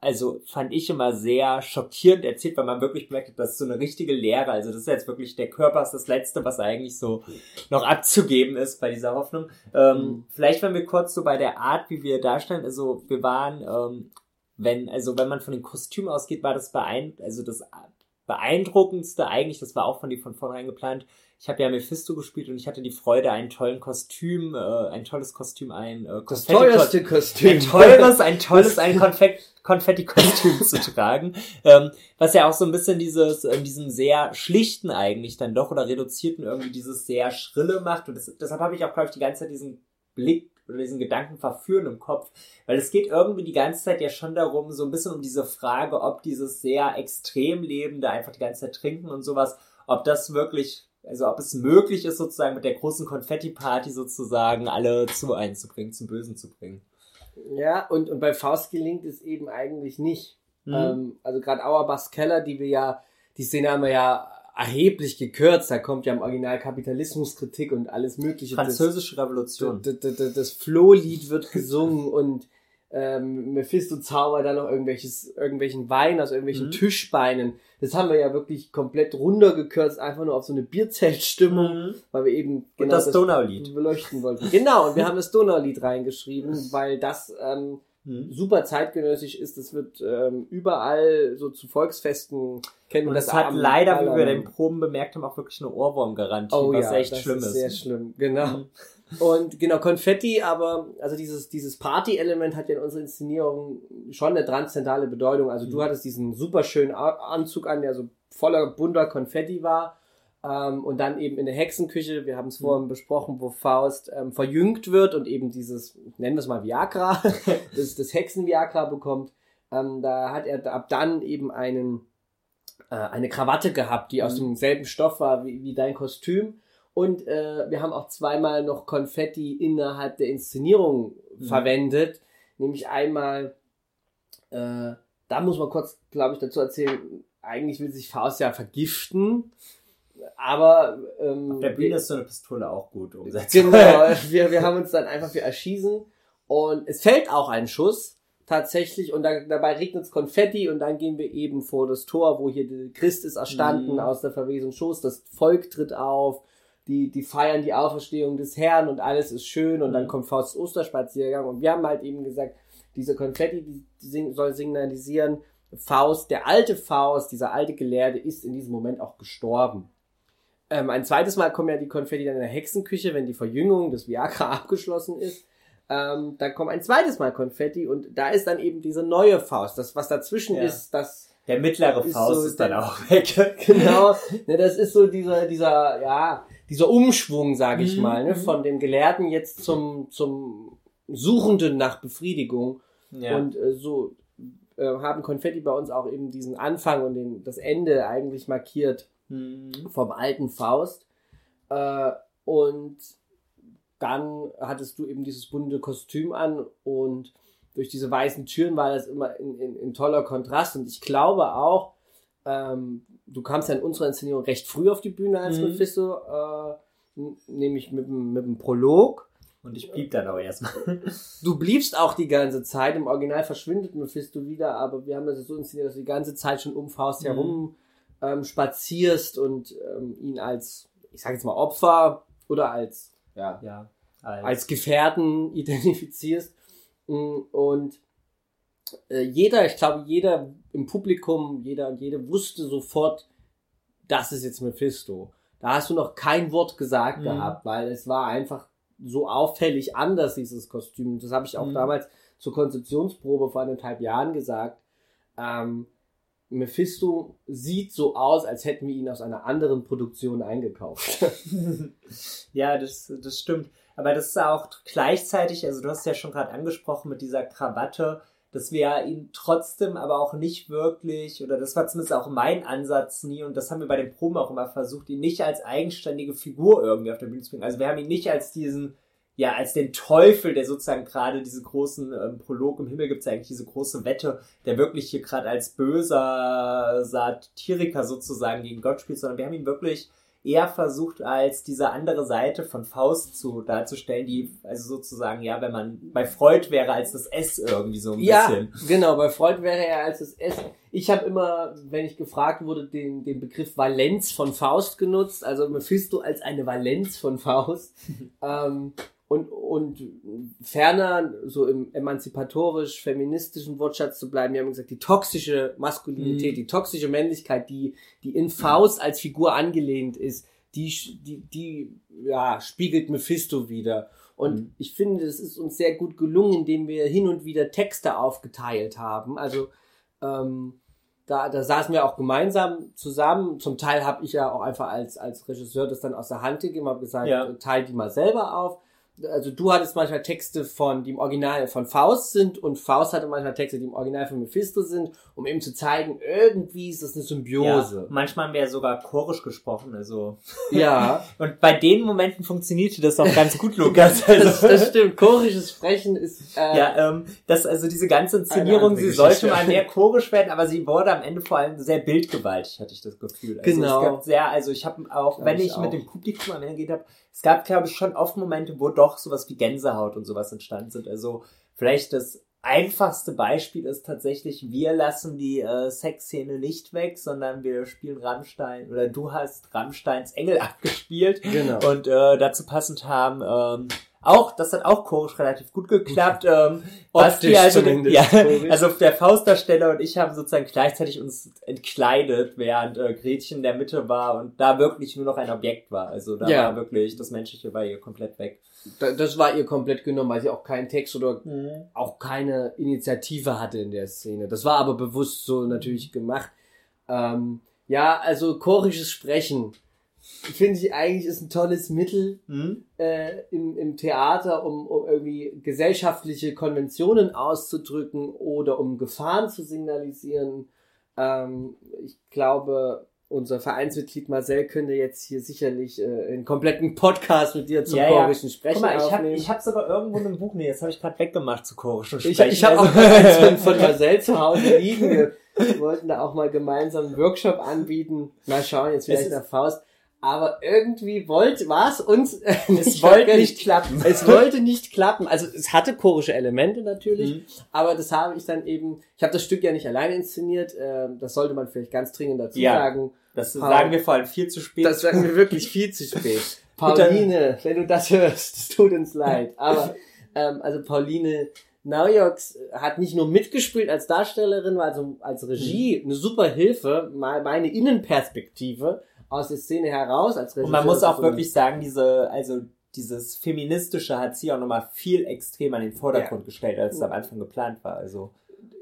also fand ich immer sehr schockierend erzählt, weil man wirklich merkt, das ist so eine richtige Lehre. Also das ist jetzt wirklich, der Körper ist das Letzte, was eigentlich so noch abzugeben ist bei dieser Hoffnung. Ähm, Mhm. Vielleicht, wenn wir kurz so bei der Art, wie wir darstellen, also wir waren, ähm, wenn, also wenn man von dem Kostüm ausgeht, war das beeindruckend, also das beeindruckendste eigentlich, das war auch von dir von vornherein geplant. Ich habe ja Mephisto gespielt und ich hatte die Freude, einen tollen Kostüm, äh, ein tolles Kostüm, ein äh, Das Konfetti- teuerste Kostüm. ein teures, ein tolles, ein Konfetti- Konfetti-Kostüm zu tragen, ähm, was ja auch so ein bisschen dieses, in diesem sehr schlichten eigentlich dann doch oder reduzierten irgendwie dieses sehr schrille macht und das, deshalb habe ich auch, glaube ich, die ganze Zeit diesen Blick oder diesen Gedanken verführen im Kopf, weil es geht irgendwie die ganze Zeit ja schon darum, so ein bisschen um diese Frage, ob dieses sehr extrem Lebende einfach die ganze Zeit trinken und sowas, ob das wirklich, also ob es möglich ist, sozusagen mit der großen Konfetti-Party sozusagen alle zu einzubringen, zum Bösen zu bringen. Ja, und, und bei Faust gelingt es eben eigentlich nicht. Mhm. Ähm, also gerade Auerbachs Keller, die wir ja, die Szene haben wir ja erheblich gekürzt. Da kommt ja im Original Kapitalismuskritik und alles mögliche. Französische Revolution. Das, das, das, das Flohlied wird gesungen und ähm, Mephisto zaubert dann noch irgendwelches, irgendwelchen Wein aus irgendwelchen Mhm. Tischbeinen. Das haben wir ja wirklich komplett runtergekürzt, einfach nur auf so eine Bierzeltstimmung, Mhm. weil wir eben genau Und das Donaulied. beleuchten wollten. Genau, und wir haben das Donaulied reingeschrieben, weil das ähm, Mhm. super zeitgenössisch ist. Das wird ähm, überall so zu Volksfesten kennen Und wir das hat am leider, wie wir den Proben bemerkt haben, auch wirklich eine Ohrwurmgarantie, Oh was ja, echt das schlimm ist sehr schlimm, genau. Mhm. Und genau, Konfetti, aber also dieses, dieses Party-Element hat ja in unserer Inszenierung schon eine transzendentale Bedeutung. Also du Mhm. hattest diesen super schönen Anzug an, der so voller bunter Konfetti war. Ähm, und dann eben in der Hexenküche, wir haben es Mhm. vorhin besprochen, wo Faust ähm, verjüngt wird und eben dieses, nennen wir es mal Viagra, das, das Hexen-Viagra bekommt. Ähm, da hat er ab dann eben einen, äh, eine Krawatte gehabt, die aus Mhm. demselben Stoff war wie, wie dein Kostüm. Und äh, wir haben auch zweimal noch Konfetti innerhalb der Inszenierung Mhm. verwendet. Nämlich einmal, äh, da muss man kurz, glaube ich, dazu erzählen, eigentlich will sich Faust ja vergiften. Aber ähm, Auf der Bühne ist so eine Pistole auch gut umsetzt. Genau, wir, wir haben uns dann einfach für erschießen und es fällt auch ein Schuss tatsächlich und da, dabei regnet es Konfetti und dann gehen wir eben vor das Tor, wo hier der Christ ist erstanden Mhm. aus der Verwesung Schoß, das Volk tritt auf, die, die feiern die Auferstehung des Herrn und alles ist schön und dann Mhm. kommt Faust Osterspaziergang und wir haben halt eben gesagt, diese Konfetti die sing, soll signalisieren, Faust, der alte Faust, dieser alte Gelehrte ist in diesem Moment auch gestorben. Ähm, ein zweites Mal kommen ja die Konfetti dann in der Hexenküche, wenn die Verjüngung des Viagra abgeschlossen ist. Ähm, dann kommt ein zweites Mal Konfetti und da ist dann eben diese neue Faust. Das, was dazwischen Ja. ist, das Der mittlere Ist Faust so ist dann der- auch weg. genau, ne, das ist so dieser, dieser, ja, dieser Umschwung, sage ich Mhm, mal, ne, mhm. von dem Gelehrten jetzt zum, zum Suchenden nach Befriedigung. Ja. Und äh, so äh, haben Konfetti bei uns auch eben diesen Anfang und den, das Ende eigentlich markiert Mhm. vom alten Faust. Äh, und dann hattest du eben dieses bunte Kostüm an und durch diese weißen Türen war das immer in, in, in toller Kontrast. Und ich glaube auch, ähm, du kamst ja in unserer Inszenierung recht früh auf die Bühne als Mhm. Mephisto, äh, nämlich mit, dem- mit dem Prolog. Und ich blieb dann auch erstmal. Du bliebst auch die ganze Zeit. Im Original verschwindet Mephisto wieder, aber wir haben das so inszeniert, dass du die ganze Zeit schon um Faust Mhm. herum ähm, spazierst und ähm, ihn als, ich sage jetzt mal Opfer oder als, ja, Ja. als Gefährten identifizierst. Mm, Und äh, jeder, ich glaube, jeder im Publikum, jeder und jede wusste sofort, das ist jetzt Mephisto. Da hast du noch kein Wort gesagt Mhm. gehabt, weil es war einfach so auffällig anders, dieses Kostüm. Das habe ich auch Mhm. damals zur Konzeptionsprobe vor anderthalb Jahren gesagt. Ähm, Mephisto sieht so aus, als hätten wir ihn aus einer anderen Produktion eingekauft. ja, das, das stimmt. Aber das ist auch gleichzeitig, also du hast ja schon gerade angesprochen mit dieser Krawatte, dass wir ihn trotzdem aber auch nicht wirklich, oder das war zumindest auch mein Ansatz nie, und das haben wir bei den Proben auch immer versucht, ihn nicht als eigenständige Figur irgendwie auf der Bühne zu bringen. Also wir haben ihn nicht als diesen, ja, als den Teufel, der sozusagen gerade diese großen ähm, Prolog im Himmel gibt es ja eigentlich diese große Wette, der wirklich hier gerade als böser Satiriker sozusagen gegen Gott spielt, sondern wir haben ihn wirklich eher versucht, als diese andere Seite von Faust zu darzustellen, die also sozusagen, ja, wenn man bei Freud wäre als das S irgendwie so ein ja, bisschen. genau, bei Freud wäre er als das S. Ich habe immer, wenn ich gefragt wurde, den, den Begriff Valenz von Faust genutzt, also Mephisto als eine Valenz von Faust. ähm, und, und ferner, so im emanzipatorisch-feministischen Wortschatz zu bleiben, wir haben gesagt, die toxische Maskulinität, Mhm. die toxische Männlichkeit, die, die in Faust als Figur angelehnt ist, die, die, die ja, spiegelt Mephisto wieder. Und Mhm. ich finde, es ist uns sehr gut gelungen, indem wir hin und wieder Texte aufgeteilt haben. Also ähm, da, da saßen wir auch gemeinsam zusammen. Zum Teil habe ich ja auch einfach als, als Regisseur das dann aus der Hand gegeben, habe gesagt, Ja. teilt die mal selber auf. Also du hattest manchmal Texte von, die im Original von Faust sind und Faust hatte manchmal Texte, die im Original von Mephisto sind, um eben zu zeigen, irgendwie ist das eine Ja, Symbiose. manchmal haben wir ja sogar chorisch gesprochen, also. Ja. Und bei den Momenten funktionierte das auch ganz gut, Lukas. Also. Das, das stimmt. Chorisches Sprechen ist. Äh, Ja, ähm, das, also diese ganze Inszenierung, sie sollte mal mehr chorisch werden, aber sie wurde am Ende vor allem sehr bildgewaltig, hatte ich das Gefühl. Also Genau. Es gab sehr, also ich habe auch, Ja, wenn ich ich, mit auch. dem Publikum am Ende geht habe, es gab, glaube ich, schon oft Momente, wo doch sowas wie Gänsehaut und sowas entstanden sind. Also vielleicht das einfachste Beispiel ist tatsächlich, wir lassen die äh, Sexszene nicht weg, sondern wir spielen Rammstein oder du hast Rammsteins Engel abgespielt Genau. und äh, dazu passend haben ähm, auch, das hat auch chorisch relativ gut geklappt. Ähm, Optisch also, ja, also der Faustdarsteller und ich haben sozusagen gleichzeitig uns entkleidet, während äh, Gretchen in der Mitte war und da wirklich nur noch ein Objekt war. Also da Ja. war wirklich das Menschliche war hier komplett weg. Da- Das war ihr komplett genommen, weil sie auch keinen Text oder Mhm. auch keine Initiative hatte in der Szene. Das war aber bewusst so natürlich gemacht. Ähm, ja, also chorisches Sprechen finde ich eigentlich ist ein tolles Mittel Mhm. äh, im, im Theater, um, um irgendwie gesellschaftliche Konventionen auszudrücken oder um Gefahren zu signalisieren. Ähm, ich glaube, unser Vereinsmitglied Marcel könnte jetzt hier sicherlich äh, einen kompletten Podcast mit dir zum Ja, ja. chorischen Sprechen Guck mal, ich habe aufnehmen. ich hab sogar irgendwo ein Buch, nee, das habe ich gerade weggemacht zu chorischen Ich, Sprechen. ich habe Also- auch eins von, von Marcel zu Hause liegen. Wir wollten da auch mal gemeinsam einen Workshop anbieten. Mal schauen, jetzt vielleicht nach Faust. Aber irgendwie wollte, war es uns, es wollte nicht klappen. Es wollte nicht klappen. Also es hatte chorische Elemente natürlich, Mhm. aber das habe ich dann eben, ich habe das Stück ja nicht alleine inszeniert, ähm, das sollte man vielleicht ganz dringend dazu Ja. sagen. Das Paul- sagen wir vor allem viel zu spät. Das sagen wir wirklich viel zu spät. Pauline, wenn du das hörst, es tut uns leid. Aber ähm, also Pauline Naujoks hat nicht nur mitgespielt als Darstellerin, also als Regie eine super Hilfe, mal meine Innenperspektive aus der Szene heraus als Regisseur. Und man muss auch wirklich sagen, diese, also dieses feministische hat sie auch nochmal viel extremer in den Vordergrund gestellt, als es am Anfang geplant war. Also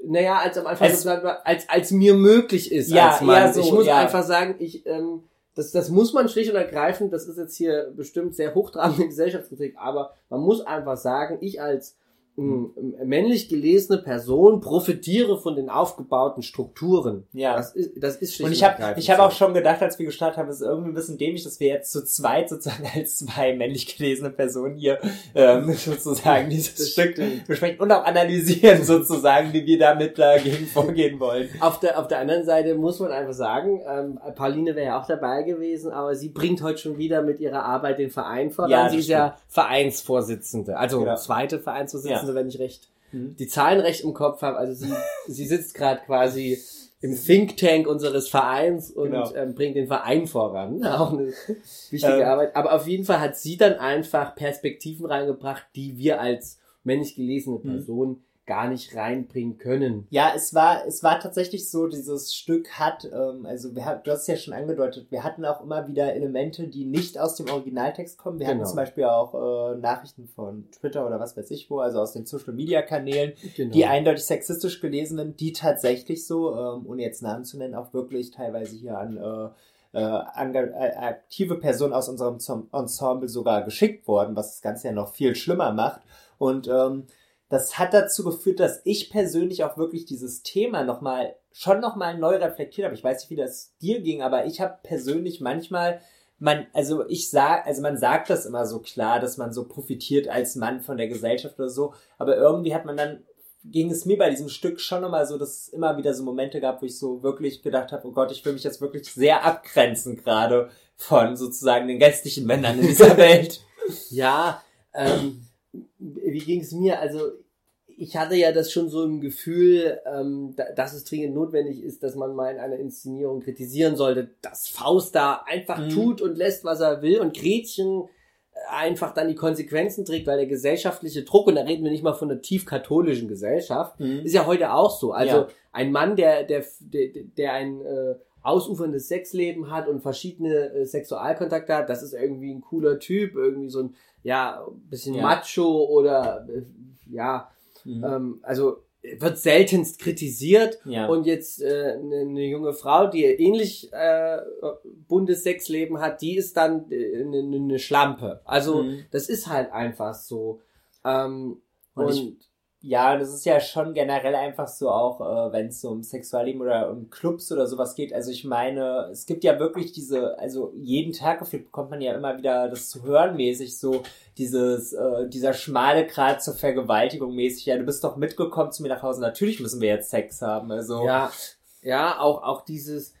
naja, als am Anfang Es- geplant war, als, als mir möglich ist Ja, als Mann. so, ich muss ja. einfach sagen, ich, ähm, das, das muss man schlicht und ergreifend, das ist jetzt hier bestimmt sehr hochtrabende Gesellschaftskritik, aber man muss einfach sagen, ich als männlich gelesene Person profitiere von den aufgebauten Strukturen. Ja. Das ist, das ist Und ich habe ich hab auch schon gedacht, als wir gestartet haben, es ist irgendwie ein bisschen dämlich, dass wir jetzt zu zweit sozusagen als zwei männlich gelesene Personen hier ähm, sozusagen dieses Das Stück stimmt. besprechen und auch analysieren sozusagen, wie wir damit dagegen vorgehen wollen. Auf der, auf der anderen Seite muss man einfach sagen, ähm, Pauline wäre ja auch dabei gewesen, aber sie bringt heute schon wieder mit ihrer Arbeit den Verein voran. Ja, sie ist ja Vereinsvorsitzende, also Genau. zweite Vereinsvorsitzende, Ja. Wenn ich recht Mhm. die Zahlen recht im Kopf habe. Also sie, sie sitzt gerade quasi im Think Tank unseres Vereins und Genau. ähm, bringt den Verein voran. Auch eine wichtige Ähm. Arbeit. Aber auf jeden Fall hat sie dann einfach Perspektiven reingebracht, die wir als männlich gelesene Mhm. Gar nicht reinbringen können. Ja, es war, es war tatsächlich so, dieses Stück hat, ähm, also wir, du hast es ja schon angedeutet, wir hatten auch immer wieder Elemente, die nicht aus dem Originaltext kommen. Wir hatten Genau. zum Beispiel auch äh, Nachrichten von Twitter oder was weiß ich wo, also aus den Social Media Kanälen, Genau. die eindeutig sexistisch gelesen sind, die tatsächlich so, ähm, ohne jetzt Namen zu nennen, auch wirklich teilweise hier an äh, äh, äh, aktive Personen aus unserem Ensemble sogar geschickt worden, was das Ganze ja noch viel schlimmer macht. Und ähm, das hat dazu geführt, dass ich persönlich auch wirklich dieses Thema nochmal, schon nochmal neu reflektiert habe. Ich weiß nicht, wie das dir ging, aber ich habe persönlich manchmal, man, also ich sag, also man sagt das immer so klar, dass man so profitiert als Mann von der Gesellschaft oder so, aber irgendwie hat man dann ging es mir bei diesem Stück schon nochmal so, dass es immer wieder so Momente gab, wo ich so wirklich gedacht habe, oh Gott, ich will mich jetzt wirklich sehr abgrenzen gerade von sozusagen den restlichen Männern in dieser Welt. Ja, ähm, wie ging es mir? Also ich hatte ja das schon so im Gefühl, ähm, da, dass es dringend notwendig ist, dass man mal in einer Inszenierung kritisieren sollte, dass Faust da einfach Mhm. tut und lässt, was er will und Gretchen einfach dann die Konsequenzen trägt, weil der gesellschaftliche Druck, und da reden wir nicht mal von einer tief katholischen Gesellschaft, ist ja heute auch so. Also Ja. ein Mann, der, der, der, der ein äh, ausuferndes Sexleben hat und verschiedene äh, Sexualkontakte hat, das ist irgendwie ein cooler Typ, irgendwie so ein, ja, bisschen Ja. macho oder, äh, ja, Mhm. ähm, also wird seltenst kritisiert Ja. und jetzt äh, eine, eine junge Frau, die ähnlich äh, buntes Sexleben hat, die ist dann äh, eine, eine Schlampe. Also Mhm. das ist halt einfach so. Ähm, Und und ich- Ja, das ist ja schon generell einfach so auch, äh, wenn es so um Sexualleben oder um Clubs oder sowas geht. Also ich meine, es gibt ja wirklich diese, also jeden Tag gefühlt bekommt man ja immer wieder das zu hören mäßig so, dieses, äh, dieser schmale Grad zur Vergewaltigung mäßig. Ja, du bist doch mitgekommen zu mir nach Hause. Natürlich müssen wir jetzt Sex haben. Also Ja, ja, auch, auch dieses,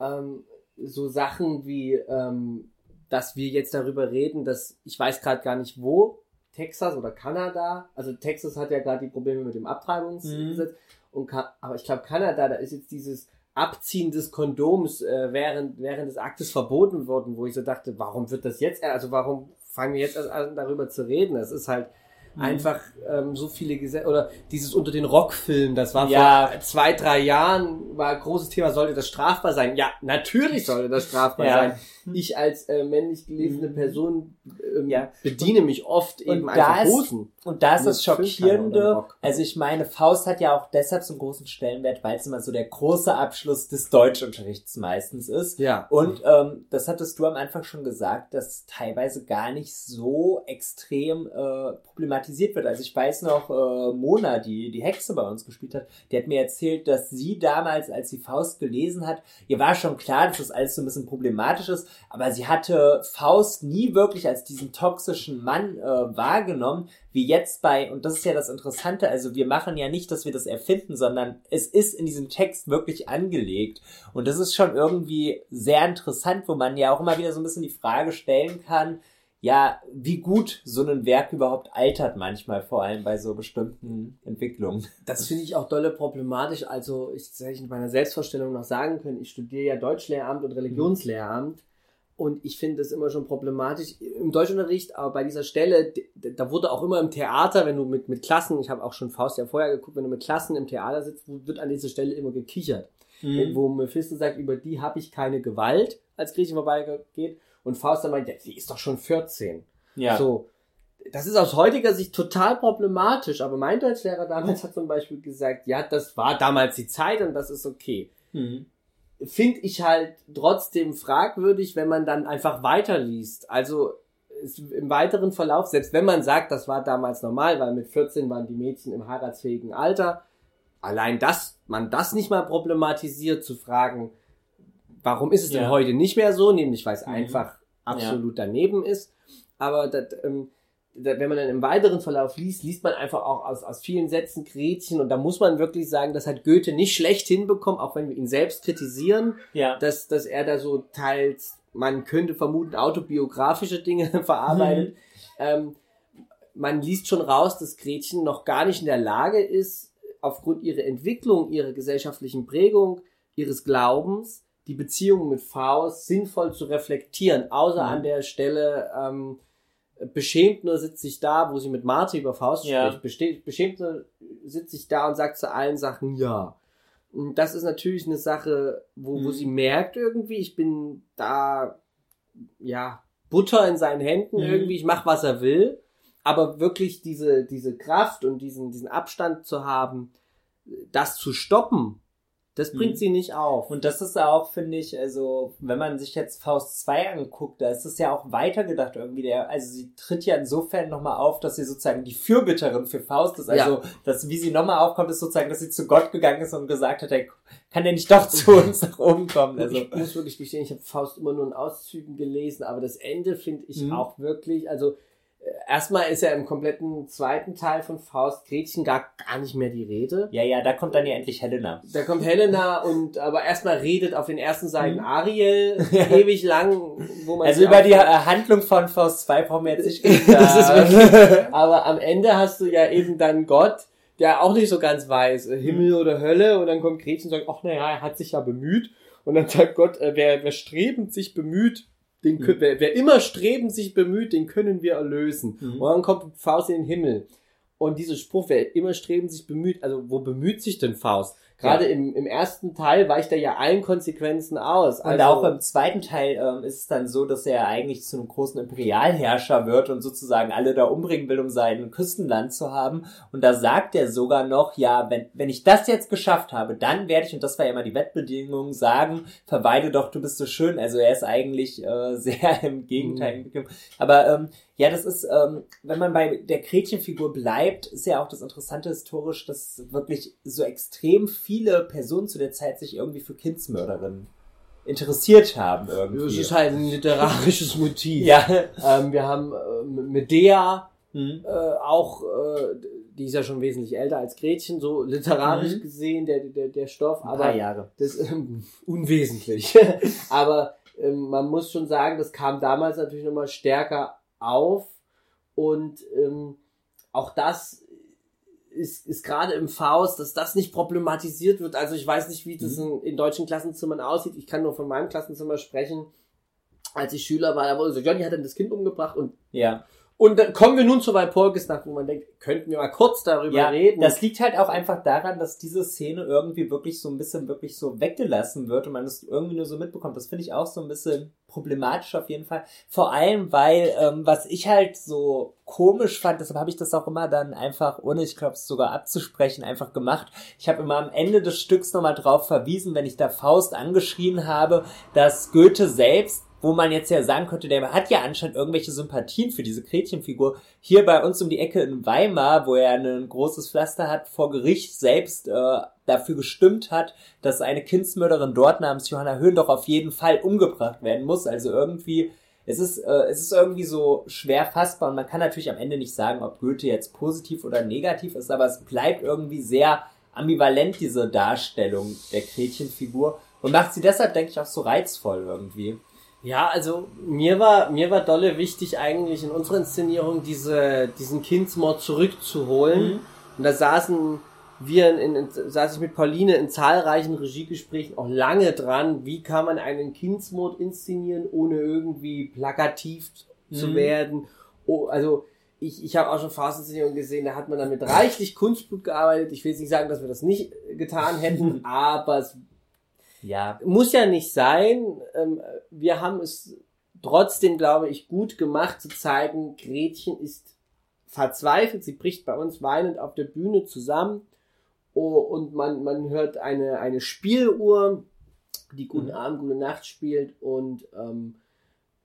ähm, so Sachen wie, ähm, dass wir jetzt darüber reden, dass ich weiß gerade gar nicht wo, Texas oder Kanada, also Texas hat ja gerade die Probleme mit dem Abtreibungsgesetz, und Ka aber ich glaube Kanada, da ist jetzt dieses Abziehen des Kondoms äh, während, während des Aktes verboten worden, wo ich so dachte, warum wird das jetzt, also warum fangen wir jetzt erst an darüber zu reden? Es ist halt Mhm. einfach ähm, so viele Gesetze, oder dieses unter den Rockfilmen, das war Ja. vor zwei, drei Jahren, war ein großes Thema, sollte das strafbar sein? Ja, natürlich sollte das strafbar Ja. sein. Ich als äh, männlich gelesene Mhm. Person ähm, Ja. bediene mich oft eben Und einfach ist- Hosen. Und da ist das Schockierende, also ich meine, Faust hat ja auch deshalb so einen großen Stellenwert, weil es immer so der große Abschluss des Deutschunterrichts meistens ist. Ja. Und ähm, das hattest du am Anfang schon gesagt, dass teilweise gar nicht so extrem äh, problematisiert wird. Also ich weiß noch, äh, Mona, die die Hexe bei uns gespielt hat, die hat mir erzählt, dass sie damals, als sie Faust gelesen hat, ihr war schon klar, dass das alles so ein bisschen problematisch ist, aber sie hatte Faust nie wirklich als diesen toxischen Mann äh, wahrgenommen, wie jetzt bei, und das ist ja das Interessante, also wir machen ja nicht, dass wir das erfinden, sondern es ist in diesem Text wirklich angelegt. Und das ist schon irgendwie sehr interessant, wo man ja auch immer wieder so ein bisschen die Frage stellen kann, ja, wie gut so ein Werk überhaupt altert manchmal, vor allem bei so bestimmten Entwicklungen. Das finde ich auch dolle problematisch. Also, ich hätte ich in meiner Selbstvorstellung noch sagen können, ich studiere ja Deutschlehramt und Religionslehramt. Und ich finde das immer schon problematisch im Deutschunterricht, aber bei dieser Stelle, da wurde auch immer im Theater, wenn du mit, mit Klassen, ich habe auch schon Faust ja vorher geguckt, wenn du mit Klassen im Theater sitzt, wird an dieser Stelle immer gekichert. Mhm. Wo Mephisto sagt, über die habe ich keine Gewalt, als Griechen vorbeigeht. Und Faust dann meint, ja, die ist doch schon 14. Ja. So. Das ist aus heutiger Sicht total problematisch, aber mein Deutschlehrer damals hat zum Beispiel gesagt, ja, das war damals die Zeit und das ist okay. Mhm. Finde ich halt trotzdem fragwürdig, wenn man dann einfach weiterliest. Also im weiteren Verlauf, selbst wenn man sagt, das war damals normal, weil mit 14 waren die Mädchen im heiratsfähigen Alter, allein das, man das nicht mal problematisiert, zu fragen, warum ist es denn Ja. heute nicht mehr so, nämlich weil es Mhm. einfach absolut daneben ist. Aber das, ähm, da, wenn man dann im weiteren Verlauf liest, liest man einfach auch aus, aus vielen Sätzen Gretchen und da muss man wirklich sagen, das hat Goethe nicht schlecht hinbekommen, auch wenn wir ihn selbst kritisieren, Ja. dass, dass er da so teils, man könnte vermuten, autobiografische Dinge verarbeitet. Ähm, man liest schon raus, dass Gretchen noch gar nicht in der Lage ist, aufgrund ihrer Entwicklung, ihrer gesellschaftlichen Prägung, ihres Glaubens, die Beziehung mit Faust sinnvoll zu reflektieren, außer Mhm. an der Stelle, ähm, beschämt nur sitzt sich da, wo sie mit Martha über Faust Ja. spricht, beschämt nur sitzt sich da und sagt zu allen Sachen ja. Und das ist natürlich eine Sache, wo, wo Mhm. sie merkt irgendwie, ich bin da, ja, Butter in seinen Händen Mhm. irgendwie, ich mache, was er will. Aber wirklich diese, diese Kraft und diesen, diesen Abstand zu haben, das zu stoppen, das bringt Mhm. sie nicht auf. Und das ist auch, finde ich, also, wenn man sich jetzt Faust 2 anguckt, da ist es ja auch weitergedacht irgendwie. Der, also sie tritt ja insofern nochmal auf, dass sie sozusagen die Fürbitterin für Faust ist. Also, Ja. dass, wie sie nochmal aufkommt, ist sozusagen, dass sie zu Gott gegangen ist und gesagt hat, ey, kann der nicht doch zu uns nach oben kommen? Also, ich muss wirklich gestehen, ich habe Faust immer nur in Auszügen gelesen, aber das Ende finde ich Mhm. auch wirklich, also erstmal ist ja im kompletten zweiten Teil von Faust Gretchen gar, gar nicht mehr die Rede. ja, ja, da kommt dann ja endlich Helena. Da kommt Helena und aber erstmal redet auf den ersten Seiten Mhm. Ariel ewig lang, wo man Also über die äh, Handlung von Faust 2 brauchen wir jetzt nicht reden. das ist wirklich, aber am Ende hast du ja eben dann Gott, der auch nicht so ganz weiß, äh, Himmel oder Hölle, und dann kommt Gretchen und sagt, ach naja, er hat sich ja bemüht. Und dann sagt Gott, äh, wer, wer strebend sich bemüht, den kö- wer, wer immer strebend sich bemüht, den können wir erlösen. Mhm. Und dann kommt Faust in den Himmel. Und dieser Spruch, wer immer strebend sich bemüht, also wo bemüht sich denn Faust? Gerade im, im ersten Teil weicht er ja allen Konsequenzen aus. Und Also, auch im zweiten Teil ähm, ist es dann so, dass er eigentlich zu einem großen Imperialherrscher wird und sozusagen alle da umbringen will, um sein Küstenland zu haben. Und da sagt er sogar noch, ja, wenn, wenn ich das jetzt geschafft habe, dann werde ich, und das war ja immer die Wettbedingung, sagen, verweile doch, du bist so schön. Also er ist eigentlich äh, sehr im Gegenteil. Aber ähm, ja, das ist, ähm, wenn man bei der Gretchenfigur bleibt, ist ja auch das Interessante historisch, dass wirklich so extrem viele Personen zu der Zeit sich irgendwie für Kindsmörderinnen interessiert haben irgendwie. Das ist halt ein literarisches Motiv. Ja. Ähm, wir haben äh, Medea, Mhm. äh, auch, äh, die ist ja schon wesentlich älter als Gretchen, so literarisch Mhm. gesehen, der, der, der Stoff, Ein aber paar Jahre. das ähm, unwesentlich. aber ähm, man muss schon sagen, das kam damals natürlich nochmal stärker auf und ähm, auch das ist, ist gerade im Faust, dass das nicht problematisiert wird. Also ich weiß nicht, wie das in, in deutschen Klassenzimmern aussieht. Ich kann nur von meinem Klassenzimmer sprechen. Als ich Schüler war, da wurde so, Johnny hat dann das Kind umgebracht und Ja. Und dann kommen wir nun zu Walpurgisnacht, wo man denkt, könnten wir mal kurz darüber Ja, reden. das liegt halt auch einfach daran, dass diese Szene irgendwie wirklich so ein bisschen wirklich so weggelassen wird und man es irgendwie nur so mitbekommt. Das finde ich auch so ein bisschen problematisch auf jeden Fall. Vor allem, weil, ähm, was ich halt so komisch fand, deshalb habe ich das auch immer dann einfach, ohne ich glaube es sogar abzusprechen, einfach gemacht. Ich habe immer am Ende des Stücks nochmal drauf verwiesen, wenn ich da Faust angeschrien habe, dass Goethe selbst wo man jetzt ja sagen könnte, der hat ja anscheinend irgendwelche Sympathien für diese Gretchenfigur. Hier bei uns um die Ecke in Weimar, wo er ein großes Pflaster hat, vor Gericht selbst äh, dafür gestimmt hat, dass eine Kindsmörderin dort namens Johanna Höhn doch auf jeden Fall umgebracht werden muss. Also irgendwie, es ist, äh, es ist irgendwie so schwer fassbar und man kann natürlich am Ende nicht sagen, ob Goethe jetzt positiv oder negativ ist, aber es bleibt irgendwie sehr ambivalent, diese Darstellung der Gretchenfigur und macht sie deshalb, denke ich, auch so reizvoll irgendwie. Ja, also mir war mir war dolle wichtig eigentlich in unserer Inszenierung diese diesen Kindsmord zurückzuholen. Mhm. Und da saßen wir in, in, saß ich mit Pauline in zahlreichen Regiegesprächen auch lange dran, wie kann man einen Kindsmord inszenieren, ohne irgendwie plakativ zu Mhm. werden. Oh, also ich, ich habe auch schon Phaseninszeniierungen gesehen, da hat man dann mit reichlich Kunstblut gearbeitet. Ich will jetzt nicht sagen, dass wir das nicht getan hätten, aber es Ja, muss ja nicht sein. Ähm, wir haben es trotzdem, glaube ich, gut gemacht zu zeigen, Gretchen ist verzweifelt, sie bricht bei uns weinend auf der Bühne zusammen oh, und man, man hört eine, eine Spieluhr, die Guten Mhm. Abend, Gute Nacht spielt und ähm,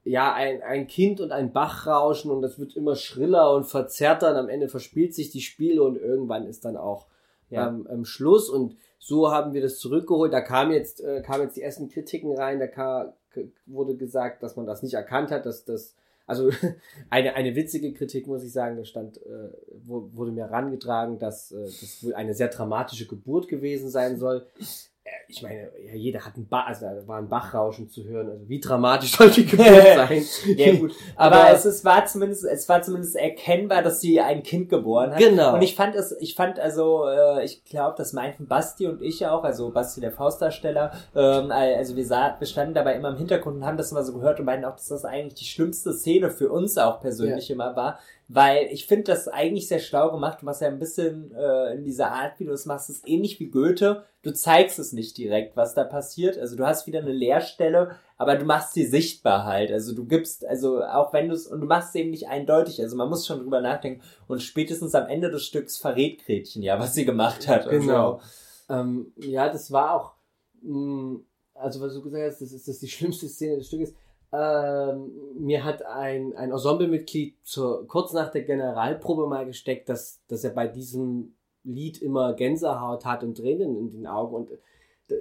ja, ein, ein Kind und ein Bach rauschen und das wird immer schriller und verzerrter und am Ende verspielt sich die Spiele und irgendwann ist dann auch Ja. ähm, ähm, Schluss und so haben wir das zurückgeholt. Da kam jetzt, äh, kamen jetzt die ersten Kritiken rein, da ka k- wurde gesagt, dass man das nicht erkannt hat, dass das, also eine, eine witzige Kritik, muss ich sagen, da stand, äh, wurde mir herangetragen, dass äh, das wohl eine sehr dramatische Geburt gewesen sein soll. Ich meine, ja, jeder hat einen Bach, also da war ein Bachrauschen zu hören, also wie dramatisch soll die Geburt sein? ja, gut. Aber, aber, es ist, war zumindest, es war zumindest erkennbar, dass sie ein Kind geboren hat. Genau. Und ich fand es, ich fand also, äh, ich glaube, das meinten Basti und ich auch, also Basti der Faustdarsteller, ähm, also wir, sah, wir standen dabei immer im Hintergrund und haben das immer so gehört und meinten auch, dass das eigentlich die schlimmste Szene für uns auch persönlich ja. immer war, weil ich finde das eigentlich sehr schlau gemacht. Du machst ja ein bisschen äh, in dieser Art, wie du es machst, ist ähnlich wie Goethe. Du zeigst es nicht direkt, was da passiert. Also du hast wieder eine Leerstelle, aber du machst sie sichtbar halt. Also du gibst, also auch wenn du es, und du machst es eben nicht eindeutig. Also man muss schon drüber nachdenken. Und spätestens am Ende des Stücks verrät Gretchen ja, was sie gemacht hat. Genau. Also, ähm, ja, das war auch, mh, mm, also was du gesagt hast, das ist das die schlimmste Szene des Stückes ähm, mir hat ein, ein Ensemblemitglied zur, kurz nach der Generalprobe mal gesteckt, dass, dass er bei diesem Lied immer Gänsehaut hat und Tränen in den Augen. Und da,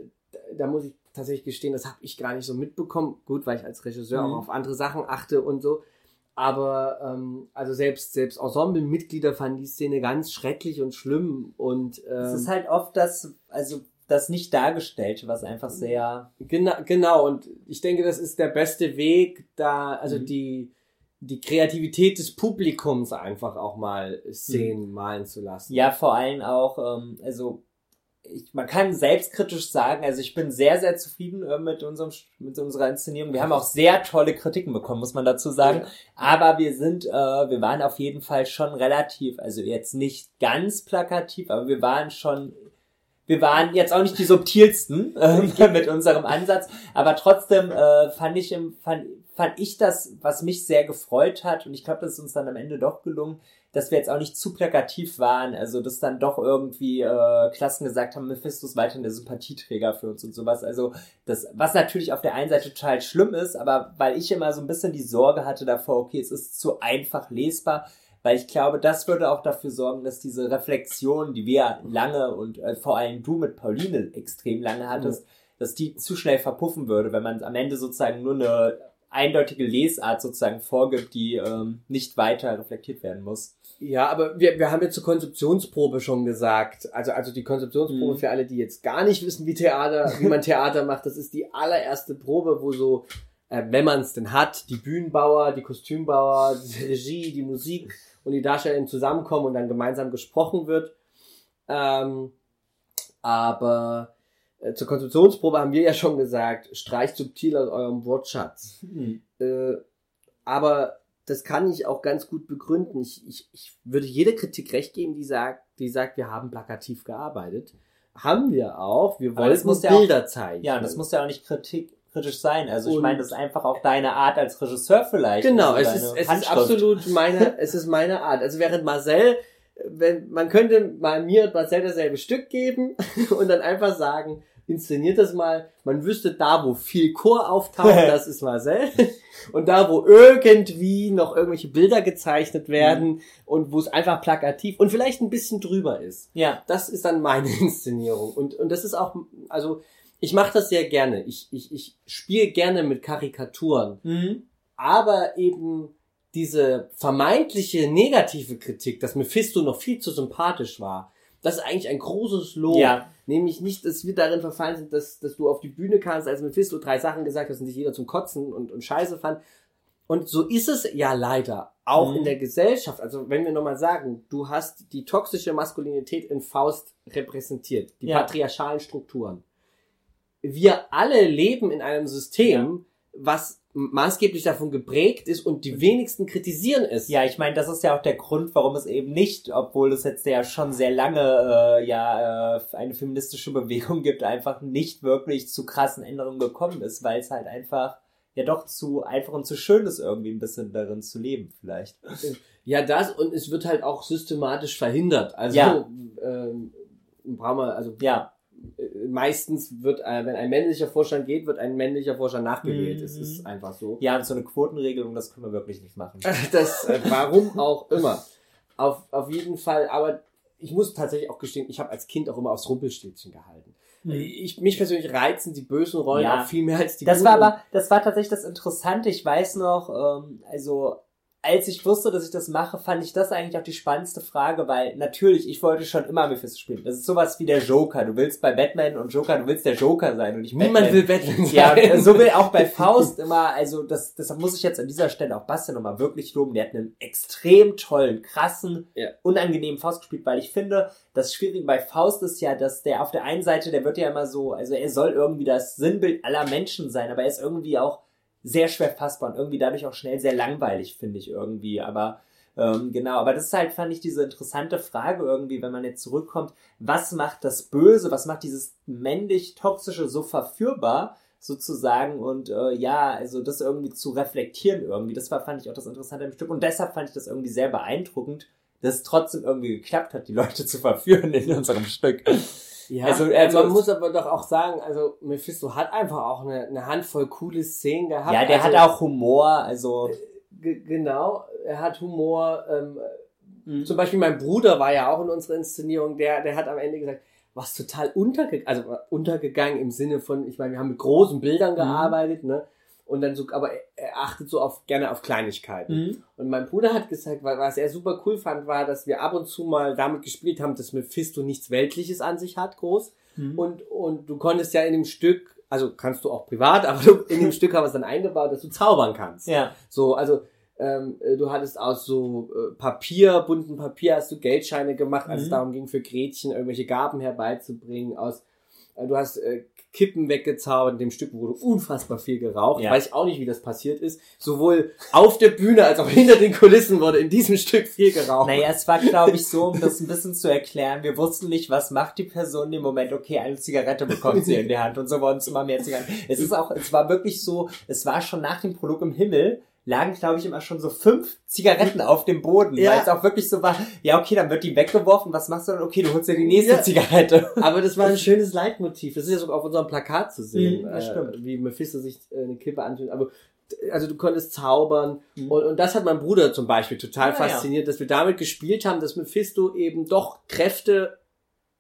da muss ich tatsächlich gestehen, das habe ich gar nicht so mitbekommen. Gut, weil ich als Regisseur mhm. auch auf andere Sachen achte und so. Aber ähm, also selbst selbst Ensemblemitglieder fanden die Szene ganz schrecklich und schlimm und ähm, es ist halt oft das also das nicht dargestellt, was einfach sehr. Genau, genau. Und ich denke, das ist der beste Weg, da, also mhm. die, die Kreativität des Publikums einfach auch mal Szenen mhm. malen zu lassen. Ja, vor allem auch, ähm, also ich, man kann selbstkritisch sagen, also ich bin sehr, sehr zufrieden äh, mit unserem mit unserer Inszenierung. Wir haben auch sehr tolle Kritiken bekommen, muss man dazu sagen. Ja. Aber wir sind, äh, wir waren auf jeden Fall schon relativ, also jetzt nicht ganz plakativ, aber wir waren schon wir waren jetzt auch nicht die subtilsten äh, mit unserem Ansatz, aber trotzdem äh, fand ich fand, fand ich das, was mich sehr gefreut hat und ich glaube, das ist uns dann am Ende doch gelungen, dass wir jetzt auch nicht zu plakativ waren, also dass dann doch irgendwie äh, Klassen gesagt haben, Mephisto ist weiterhin der Sympathieträger für uns und sowas. Also das, was natürlich auf der einen Seite total schlimm ist, aber weil ich immer so ein bisschen die Sorge hatte davor, okay, es ist zu einfach lesbar, weil ich glaube, das würde auch dafür sorgen, dass diese Reflexion, die wir lange und äh, vor allem du mit Pauline extrem lange hattest, mhm. dass die zu schnell verpuffen würde, wenn man am Ende sozusagen nur eine eindeutige Lesart sozusagen vorgibt, die ähm, nicht weiter reflektiert werden muss. Ja, aber wir, wir haben jetzt zur Konzeptionsprobe schon gesagt, also, also die Konzeptionsprobe mhm. für alle, die jetzt gar nicht wissen, wie Theater, wie man Theater macht, das ist die allererste Probe, wo so, äh, wenn man es denn hat, die Bühnenbauer, die Kostümbauer, die Regie, die Musik und die Darsteller zusammenkommen und dann gemeinsam gesprochen wird. Ähm, aber äh, zur Konstruktionsprobe haben wir ja schon gesagt, streicht subtil aus eurem Wortschatz. Mhm. Äh, aber das kann ich auch ganz gut begründen. Ich, ich, ich würde jede Kritik recht geben, die sagt, die sagt, wir haben plakativ gearbeitet. Haben wir auch. Wir wollen Bilder auch, zeigen. Ja, das muss ja auch nicht Kritik kritisch sein. Also ich meine, das ist einfach auch deine Art als Regisseur vielleicht. Genau, also es, ist, es ist absolut meine, es ist meine Art. Also während Marcel, wenn, man könnte mal mir und Marcel dasselbe Stück geben und dann einfach sagen, inszeniert das mal. Man wüsste da, wo viel Chor auftaucht, das ist Marcel. Und da, wo irgendwie noch irgendwelche Bilder gezeichnet werden mhm. und wo es einfach plakativ und vielleicht ein bisschen drüber ist. Ja. Das ist dann meine Inszenierung. Und, und das ist auch, also ich mache das sehr gerne. Ich, ich, ich spiele gerne mit Karikaturen. Mhm. Aber eben diese vermeintliche negative Kritik, dass Mephisto noch viel zu sympathisch war, das ist eigentlich ein großes Lob. Ja. Nämlich nicht, dass wir darin verfallen sind, dass, dass du auf die Bühne kamst, als Mephisto drei Sachen gesagt hast und sich jeder zum Kotzen und, und Scheiße fand. Und so ist es ja leider auch mhm. in der Gesellschaft. Also wenn wir nochmal sagen, du hast die toxische Maskulinität in Faust repräsentiert, die ja. patriarchalen Strukturen wir alle leben in einem System, ja. was maßgeblich davon geprägt ist und die wenigsten kritisieren es. Ja, ich meine, das ist ja auch der Grund, warum es eben nicht, obwohl es jetzt ja schon sehr lange äh, ja äh, eine feministische Bewegung gibt, einfach nicht wirklich zu krassen Änderungen gekommen ist, weil es halt einfach ja doch zu einfach und zu schön ist, irgendwie ein bisschen darin zu leben, vielleicht. Ja, das und es wird halt auch systematisch verhindert. Also ja. ähm, brauchen wir, also ja meistens wird, äh, wenn ein männlicher Vorstand geht, wird ein männlicher Vorstand nachgewählt. Es ist mhm. einfach so. Ja, so eine Quotenregelung, das können wir wirklich nicht machen. das, äh, warum auch immer. Auf, auf jeden Fall, aber ich muss tatsächlich auch gestehen, ich habe als Kind auch immer aufs Rumpelstilzchen gehalten. Mhm. Ich, mich persönlich reizen die bösen Rollen ja. auch viel mehr als die Das guten. war aber, das war tatsächlich das Interessante. Ich weiß noch, ähm, also als ich wusste, dass ich das mache, fand ich das eigentlich auch die spannendste Frage, weil natürlich, ich wollte schon immer Mephisto spielen. Das ist sowas wie der Joker. Du willst bei Batman und Joker, du willst der Joker sein und nicht Niemand Batman. will Batman sein. Ja, so will auch bei Faust immer, also das, deshalb muss ich jetzt an dieser Stelle auch Bastian nochmal wirklich loben. Der hat einen extrem tollen, krassen, Ja. unangenehmen Faust gespielt, weil ich finde, das Schwierige bei Faust ist ja, dass der auf der einen Seite, der wird ja immer so, also er soll irgendwie das Sinnbild aller Menschen sein, aber er ist irgendwie auch sehr schwer fassbar und irgendwie dadurch auch schnell sehr langweilig, finde ich irgendwie. Aber ähm, genau, aber das ist halt, fand ich, diese interessante Frage irgendwie, wenn man jetzt zurückkommt, was macht das Böse, was macht dieses männlich-toxische so verführbar? sozusagen und äh, ja, also das irgendwie zu reflektieren irgendwie, das war, fand ich auch das Interessante im Stück und deshalb fand ich das irgendwie sehr beeindruckend, dass es trotzdem irgendwie geklappt hat, die Leute zu verführen in unserem Stück. Ja, Also, also, man muss aber doch auch sagen, also Mephisto hat einfach auch eine, eine Handvoll coole Szenen gehabt. ja, der also, hat auch Humor, also Ge- Genau, er hat Humor. Ähm, Mhm. Zum Beispiel mein Bruder war ja auch in unserer Inszenierung, der, der hat am Ende gesagt, was total untergegangen, also äh, untergegangen im Sinne von, ich meine, wir haben mit großen Bildern gearbeitet, ne? Und dann so, aber er- achtet so auf, gerne auf Kleinigkeiten. Mhm. Und mein Bruder hat gesagt, wa- was er super cool fand, war, dass wir ab und zu mal damit gespielt haben, dass Mephisto nichts Weltliches an sich hat, groß. Mhm. Und, und du konntest ja in dem Stück, also kannst du auch privat, aber in dem Stück haben wir es dann eingebaut, dass du zaubern kannst. ja. So, also ähm, äh, du hattest aus so äh, Papier, bunten Papier, hast du Geldscheine gemacht, als es Mhm. darum ging, für Gretchen irgendwelche Gaben herbeizubringen. Aus, äh, du hast äh, Kippen weggezaubert, in dem Stück wurde unfassbar viel geraucht. Ja. Weiß ich auch nicht, wie das passiert ist. Sowohl auf der Bühne als auch hinter den Kulissen wurde in diesem Stück viel geraucht. Naja, es war, glaube ich, so, um das ein bisschen zu erklären. Wir wussten nicht, was macht die Person im Moment. Okay, eine Zigarette bekommt sie in die Hand und so wurden es immer mehr Zigaretten. Es ist auch, es war wirklich so, es war schon nach dem Prolog im Himmel, lagen, glaube ich, immer schon so fünf Zigaretten auf dem Boden, Ja. weil es auch wirklich so war, ja, okay, dann wird die weggeworfen, was machst du dann? Okay, du holst dir die nächste Ja. Zigarette. Aber das war ein schönes Leitmotiv. Das ist ja sogar auf unserem Plakat zu sehen, Mhm, äh, stimmt. wie Mephisto sich äh, eine Kippe anzündet. Aber also du konntest zaubern Mhm. und, und das hat mein Bruder zum Beispiel total Ja, ja. fasziniert, dass wir damit gespielt haben, dass Mephisto eben doch Kräfte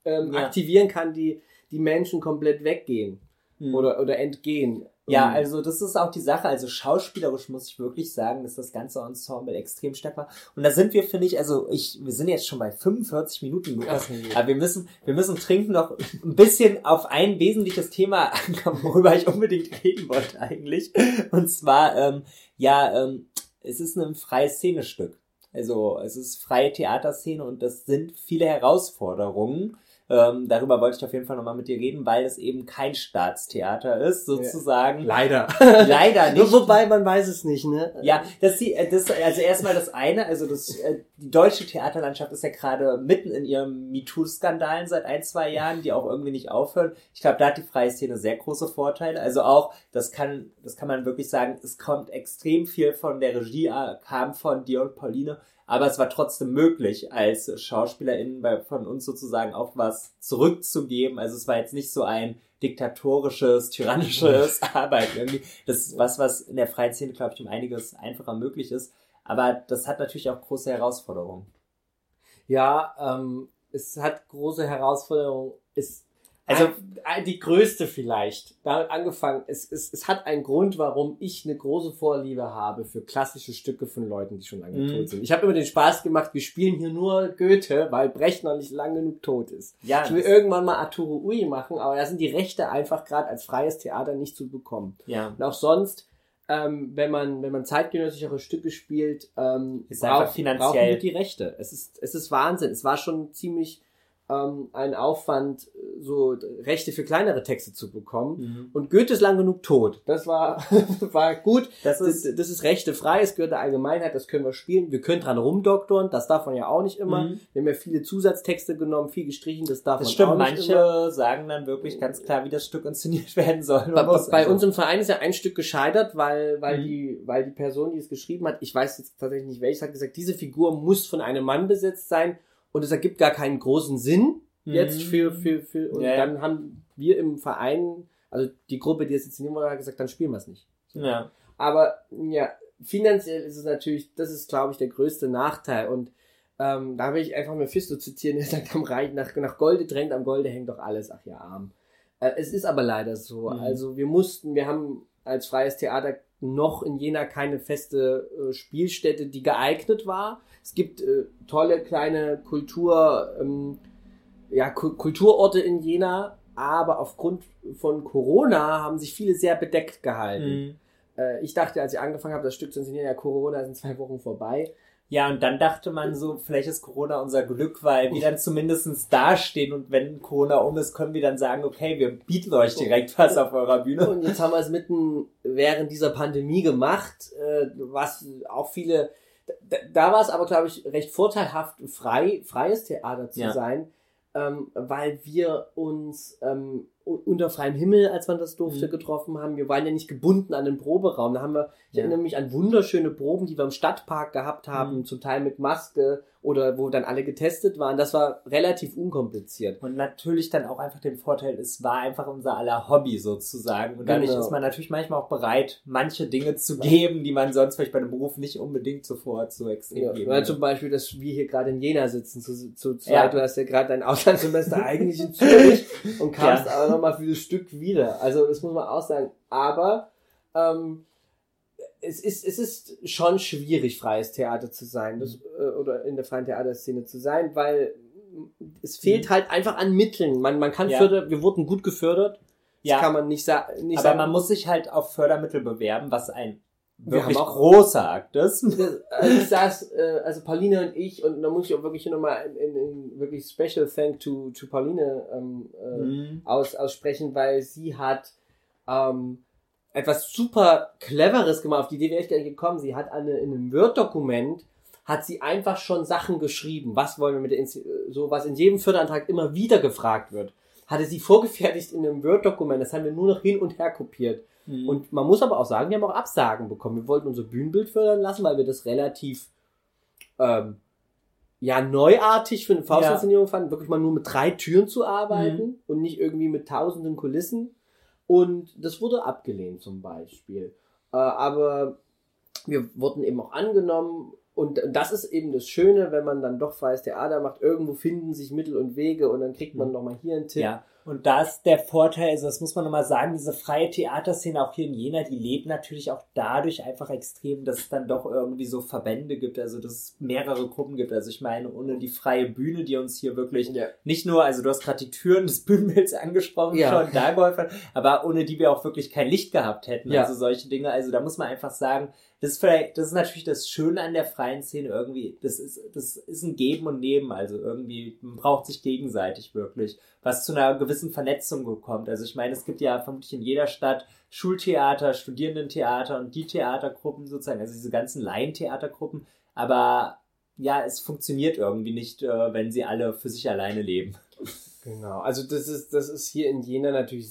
ähm, aktivieren kann, die die Menschen komplett weggehen Mhm. oder oder entgehen. Ja, Ähm, also das ist auch die Sache. Also schauspielerisch muss ich wirklich sagen, dass das ganze Ensemble extrem stark war. Und da sind wir, finde ich, also ich, wir sind jetzt schon bei 45 Minuten, Lukas. Ach, Aber wir müssen, wir müssen trinken noch ein bisschen auf ein wesentliches Thema ankommen, worüber ich unbedingt reden wollte eigentlich. Und zwar, ähm, ja, ähm, es ist ein freies Szenestück. Also es ist freie Theaterszene und das sind viele Herausforderungen. Ähm, darüber wollte ich auf jeden Fall nochmal mit dir reden, weil es eben kein Staatstheater ist, sozusagen. leider. Leider nicht. Wobei man weiß es nicht, ne? Ja, das, äh, das also erstmal das eine, also das, äh, die deutsche Theaterlandschaft ist ja gerade mitten in ihrem MeToo-Skandalen seit ein, zwei Jahren, die auch irgendwie nicht aufhören. Ich glaube, da hat die freie Szene sehr große Vorteile. Also auch, das kann, das kann man wirklich sagen, es kommt extrem viel von der Regie, äh, kam von dir und Pauline, aber es war trotzdem möglich, als SchauspielerInnen bei, von uns sozusagen auch was zurückzugeben. Also es war jetzt nicht so ein diktatorisches, tyrannisches Arbeiten irgendwie. Das ist was, was in der freien Szene, glaube ich, um einiges einfacher möglich ist. Aber das hat natürlich auch große Herausforderungen. Ja, ähm, es hat große Herausforderungen. Es, Also- also die größte vielleicht. Damit angefangen. Es, es, es hat einen Grund, warum ich eine große Vorliebe habe für klassische Stücke von Leuten, die schon lange Mhm. tot sind. Ich habe immer den Spaß gemacht, wir spielen hier nur Goethe, weil Brecht noch nicht lang genug tot ist. Ja, Ich will irgendwann mal Arturo Ui machen, aber da sind die Rechte einfach gerade als freies Theater nicht zu bekommen. ja. Und auch sonst, ähm, wenn man wenn man zeitgenössichere Stücke spielt, ähm, Ist braucht- finanziell- brauchen wir die Rechte. Es ist es ist Wahnsinn. Es war schon ziemlich ähm, ein Aufwand, so Rechte für kleinere Texte zu bekommen. Mhm. Und Goethe ist lang genug tot. Das war war gut. Das Das, ist, das ist rechtefrei, es gehört der Allgemeinheit, das können wir spielen. Wir können dran rumdoktoren, das darf man ja auch nicht immer. Mhm. Wir haben ja viele Zusatztexte genommen, viel gestrichen, das darf das man stimmt. auch nicht Manche immer. sagen dann wirklich ganz klar, wie das Stück inszeniert werden soll. Bei, bei Also- uns im Verein ist ja ein Stück gescheitert, weil, weil, Mhm. die, weil die Person, die es geschrieben hat, ich weiß jetzt tatsächlich nicht welches, hat gesagt, diese Figur muss von einem Mann besetzt sein und es ergibt gar keinen großen Sinn jetzt Mhm. für, für, für, und Ja, dann haben wir im Verein, also die Gruppe, die es inszenieren wollte, hat gesagt, dann spielen wir es nicht. Ja. Aber ja, finanziell ist es natürlich, das ist, glaube ich, der größte Nachteil. Und ähm, da will ich einfach Mephisto zitieren, der sagt, am Reich nach, nach Golde drängt, am Golde hängt doch alles. Ach ja, arm. Äh, es ist aber leider so. Mhm. Also wir mussten, wir haben als freies Theater noch in Jena keine feste äh, Spielstätte, die geeignet war. Es gibt äh, tolle kleine Kultur, ähm, ja, Ku- Kulturorte in Jena, aber aufgrund von Corona haben sich viele sehr bedeckt gehalten. Äh, ich dachte, als ich angefangen habe, das Stück zu inszenieren, ja, Corona ist in zwei Wochen vorbei. Ja, und dann dachte man so, vielleicht ist Corona unser Glück, weil wir dann zumindestens dastehen und wenn Corona um ist, können wir dann sagen, okay, wir bieten euch direkt was auf eurer Bühne. Und jetzt haben wir es mitten während dieser Pandemie gemacht, äh, was auch viele, da, da war es aber, glaube ich, recht vorteilhaft, frei, freies Theater zu Ja. sein, ähm, weil wir uns ähm, unter freiem Himmel, als man das durfte, Mhm. getroffen haben. Wir waren ja nicht gebunden an den Proberaum. Da haben wir, ich Ja. erinnere mich an wunderschöne Proben, die wir im Stadtpark gehabt haben, Mhm. zum Teil mit Maske oder wo dann alle getestet waren. Das war relativ unkompliziert. Und natürlich dann auch einfach den Vorteil, es war einfach unser aller Hobby sozusagen. Und dadurch Genau. ist man natürlich manchmal auch bereit, manche Dinge zu geben, die man sonst vielleicht bei einem Beruf nicht unbedingt sofort so extrem Ja, geben weil zum Beispiel, dass wir hier gerade in Jena sitzen, zu, zu zweit. Ja. Du hast ja gerade dein Auslandssemester eigentlich in Zürich und kamst Ja. aber nochmal für das Stück wieder. Also das muss man auch sagen. Aber ähm, es, ist, es ist schon schwierig, freies Theater zu sein das, äh, oder in der freien Theaterszene zu sein, weil es fehlt halt einfach an Mitteln. Man, man kann Mhm. Ja. fördern, wir wurden gut gefördert. Das Ja. kann man nicht, sa nicht Aber sagen. man muss sich halt auf Fördermittel bewerben, was ein Wir wirklich haben auch- großer Akt ist. Also ich saß, äh, also Pauline und ich, und da muss ich auch wirklich hier nochmal in, in, in wirklich Special Thank to, to Pauline ähm, äh, Mhm. aus, aussprechen, weil sie hat ähm, etwas super Cleveres gemacht, auf die Idee wäre ich gar nicht gekommen. Sie hat eine, in einem Word-Dokument hat sie einfach schon Sachen geschrieben. Was wollen wir mit der, Insti- so was in jedem Förderantrag immer wieder gefragt wird. Hatte sie vorgefertigt in einem Word-Dokument. Das haben wir nur noch hin und her kopiert. Mhm. Und man muss aber auch sagen, wir haben auch Absagen bekommen. Wir wollten unser Bühnenbild fördern lassen, weil wir das relativ ähm, ja neuartig für eine Faustinszenierung fanden, wirklich mal nur mit drei Türen zu arbeiten und nicht irgendwie mit tausenden Kulissen. Und das wurde abgelehnt zum Beispiel. Äh, aber wir wurden eben auch angenommen. Und das ist eben das Schöne, wenn man dann doch freies Theater macht. Irgendwo finden sich Mittel und Wege und dann kriegt man noch mal hier einen Tipp. Ja, und da ist der Vorteil, also das muss man nochmal sagen, diese freie Theaterszene auch hier in Jena, die lebt natürlich auch dadurch einfach extrem, dass es dann doch irgendwie so Verbände gibt, also dass es mehrere Gruppen gibt. Also ich meine, ohne die freie Bühne, die uns hier wirklich Ja. nicht nur, also du hast gerade die Türen des Bühnenbilds angesprochen, Ja. schon da geholfen, aber ohne die wir auch wirklich kein Licht gehabt hätten. Ja. Also solche Dinge, also da muss man einfach sagen, das ist vielleicht, das ist natürlich das Schöne an der freien Szene irgendwie. Das ist, das ist ein Geben und Nehmen. Also irgendwie, man braucht sich gegenseitig wirklich, was zu einer gewissen Vernetzung kommt. Also ich meine, es gibt ja vermutlich in jeder Stadt Schultheater, Studierendentheater und die Theatergruppen sozusagen, also diese ganzen Laientheatergruppen. Aber ja, es funktioniert irgendwie nicht, äh, wenn sie alle für sich alleine leben. Genau, also das ist, das ist hier in Jena natürlich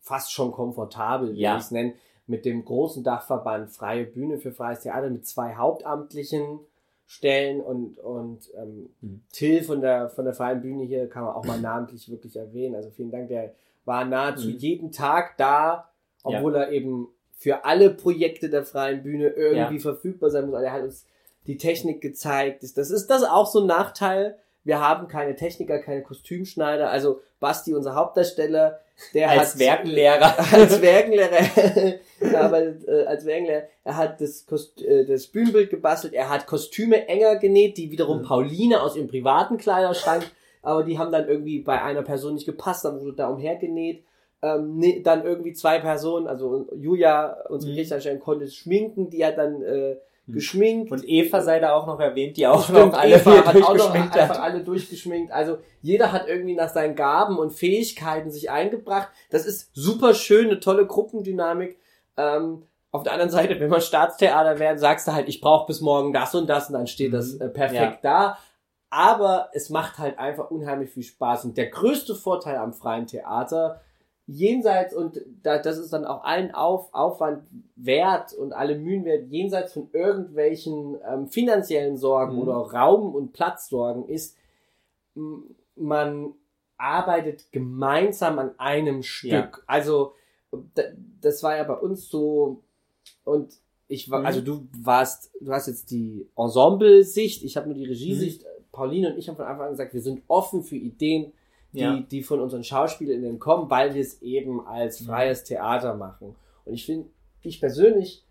fast schon komfortabel, wie Ja. ich es nenne, mit dem großen Dachverband Freie Bühne für freies Theater mit zwei hauptamtlichen Stellen und, und ähm, Mhm. Till von der, von der Freien Bühne hier kann man auch mal namentlich wirklich erwähnen. Also vielen Dank, der war nahezu Mhm. jeden Tag da, obwohl er eben für alle Projekte der Freien Bühne irgendwie Ja. verfügbar sein muss. Also er hat uns die Technik gezeigt. Das- Das ist das auch so ein Nachteil. Wir haben keine Techniker, keine Kostümschneider. Also Basti, unser Hauptdarsteller, der Als hat Werkenlehrer. als Werkenlehrer, er arbeitet äh, als Werkenlehrer. Er hat das, Kost äh, das Bühnenbild gebastelt. Er hat Kostüme enger genäht, die wiederum Mhm. Pauline aus ihrem privaten Kleiderschrank, aber die haben dann irgendwie bei einer Person nicht gepasst. Dann wurde da umhergenäht. Ähm, ne, dann irgendwie zwei Personen, also Julia, unsere Mhm. Gerichtsanstellung, konnte es schminken. Die hat dann äh, geschminkt. Und Eva sei da auch noch erwähnt, die auch Stimmt, noch alle Eva hat auch noch durchgeschminkt einfach alle durchgeschminkt. Also jeder hat irgendwie nach seinen Gaben und Fähigkeiten sich eingebracht. Das ist super schön, eine tolle Gruppendynamik. Ähm, auf der anderen Seite, wenn man Staatstheater werden, sagst du halt, ich brauche bis morgen das und das und dann steht das Mhm. äh, perfekt da. Aber es macht halt einfach unheimlich viel Spaß. Und der größte Vorteil am freien Theater, jenseits, und da, das ist dann auch allen Auf, Aufwand wert und alle Mühen wert, jenseits von irgendwelchen ähm, finanziellen Sorgen Mhm. oder Raum- und Platzsorgen, ist, man arbeitet gemeinsam an einem Stück. Ja. Also, das war ja bei uns so, und ich war, Mhm. also du warst, du hast jetzt die Ensemble-Sicht, ich habe nur die Regiesicht. Mhm. Pauline und ich haben von Anfang an gesagt, wir sind offen für Ideen, die, Ja. die von unseren SchauspielerInnen kommen, weil wir es eben als Mhm. freies Theater machen. Und ich finde, ich persönlich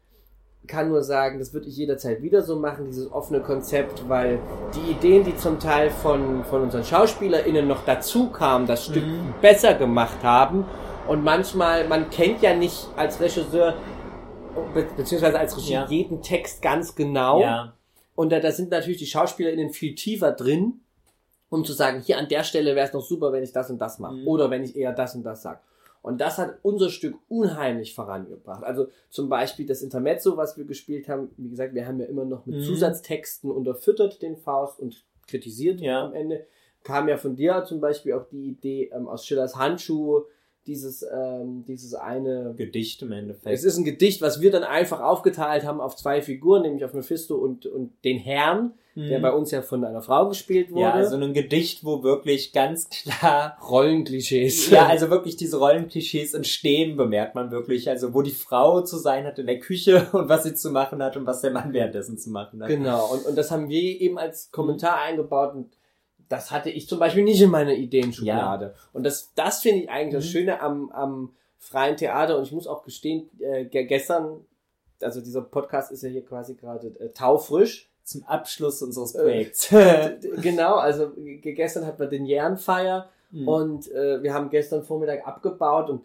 kann nur sagen, das würde ich jederzeit wieder so machen, dieses offene Konzept, weil die Ideen, die zum Teil von, von unseren SchauspielerInnen noch dazu kamen, das Stück Mhm. besser gemacht haben. Und manchmal, man kennt ja nicht als Regisseur, be beziehungsweise als Regie, Ja. jeden Text ganz genau. Ja. Und da, da sind natürlich die SchauspielerInnen viel tiefer drin, um zu sagen, hier an der Stelle wäre es noch super, wenn ich das und das mache. Mhm. Oder wenn ich eher das und das sage. Und das hat unser Stück unheimlich vorangebracht. Also zum Beispiel das Intermezzo, was wir gespielt haben. Wie gesagt, wir haben ja immer noch mit Mhm. Zusatztexten unterfüttert den Faust und kritisiert Ja. am Ende. Kam ja von dir zum Beispiel auch die Idee ähm, aus Schillers Handschuh, dieses, ähm, dieses eine Gedicht im Endeffekt. es ist ein Gedicht, was wir dann einfach aufgeteilt haben auf zwei Figuren, nämlich auf Mephisto und, und den Herrn, der Mhm. bei uns ja von einer Frau gespielt wurde. Ja, also ein Gedicht, wo wirklich ganz klar Rollenklischees. Ja, also wirklich diese Rollenklischees entstehen, bemerkt man wirklich. Also wo die Frau zu sein hat in der Küche und was sie zu machen hat und was der Mann währenddessen zu machen hat. Genau, und, und das haben wir eben als Kommentar eingebaut und das hatte ich zum Beispiel nicht in meiner Ideenschublade. Und das, das finde ich eigentlich das Mhm. Schöne am, am freien Theater und ich muss auch gestehen, äh, ge- gestern, also dieser Podcast ist ja hier quasi gerade äh, taufrisch. Zum Abschluss unseres Äh, Projekts. Genau, also ge- gestern hatten wir den Jahrenfeier Mhm. und äh, wir haben gestern Vormittag abgebaut und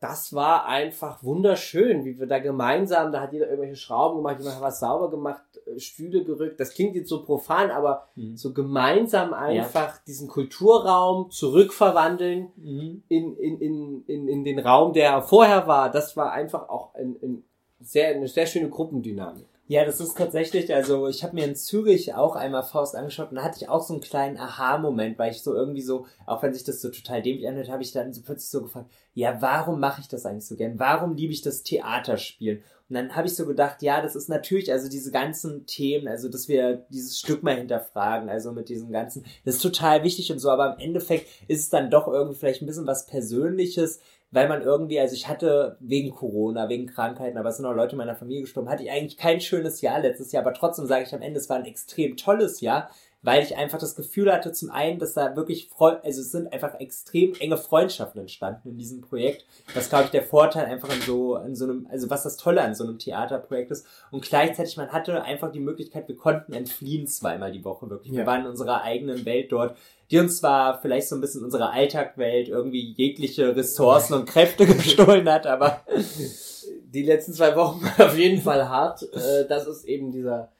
das war einfach wunderschön, wie wir da gemeinsam, da hat jeder irgendwelche Schrauben gemacht, jemand hat was sauber gemacht, äh, Stühle gerückt. Das klingt jetzt so profan, aber Mhm. so gemeinsam einfach diesen Kulturraum zurückverwandeln Mhm. in, in, in, in, in den Raum, der vorher war. Das war einfach auch ein, ein sehr, eine sehr schöne Gruppendynamik. Ja, das ist tatsächlich, also ich habe mir in Zürich auch einmal Faust angeschaut und da hatte ich auch so einen kleinen Aha-Moment, weil ich so irgendwie so, auch wenn sich das so total dämlich anhört, habe ich dann so plötzlich so gefragt, ja, warum mache ich das eigentlich so gern? Warum liebe ich das Theaterspielen? Und dann habe ich so gedacht, ja, das ist natürlich, also diese ganzen Themen, also dass wir dieses Stück mal hinterfragen, also mit diesem ganzen, das ist total wichtig und so, aber im Endeffekt ist es dann doch irgendwie vielleicht ein bisschen was Persönliches, weil man irgendwie, also ich hatte wegen Corona, wegen Krankheiten, aber es sind auch Leute in meiner Familie gestorben, hatte ich eigentlich kein schönes Jahr letztes Jahr, aber trotzdem sage ich am Ende, es war ein extrem tolles Jahr, weil ich einfach das Gefühl hatte, zum einen, dass da wirklich, Freu also es sind einfach extrem enge Freundschaften entstanden in diesem Projekt, was glaube ich der Vorteil einfach in so, in so einem, also was das Tolle an so einem Theaterprojekt ist. Und gleichzeitig man hatte einfach die Möglichkeit, wir konnten entfliehen zweimal die Woche wirklich, wir Ja. waren in unserer eigenen Welt dort, die uns zwar vielleicht so ein bisschen unsere Alltagwelt irgendwie jegliche Ressourcen und Kräfte gestohlen hat, aber die letzten zwei Wochen waren auf jeden Fall hart. Äh, das ist eben dieser,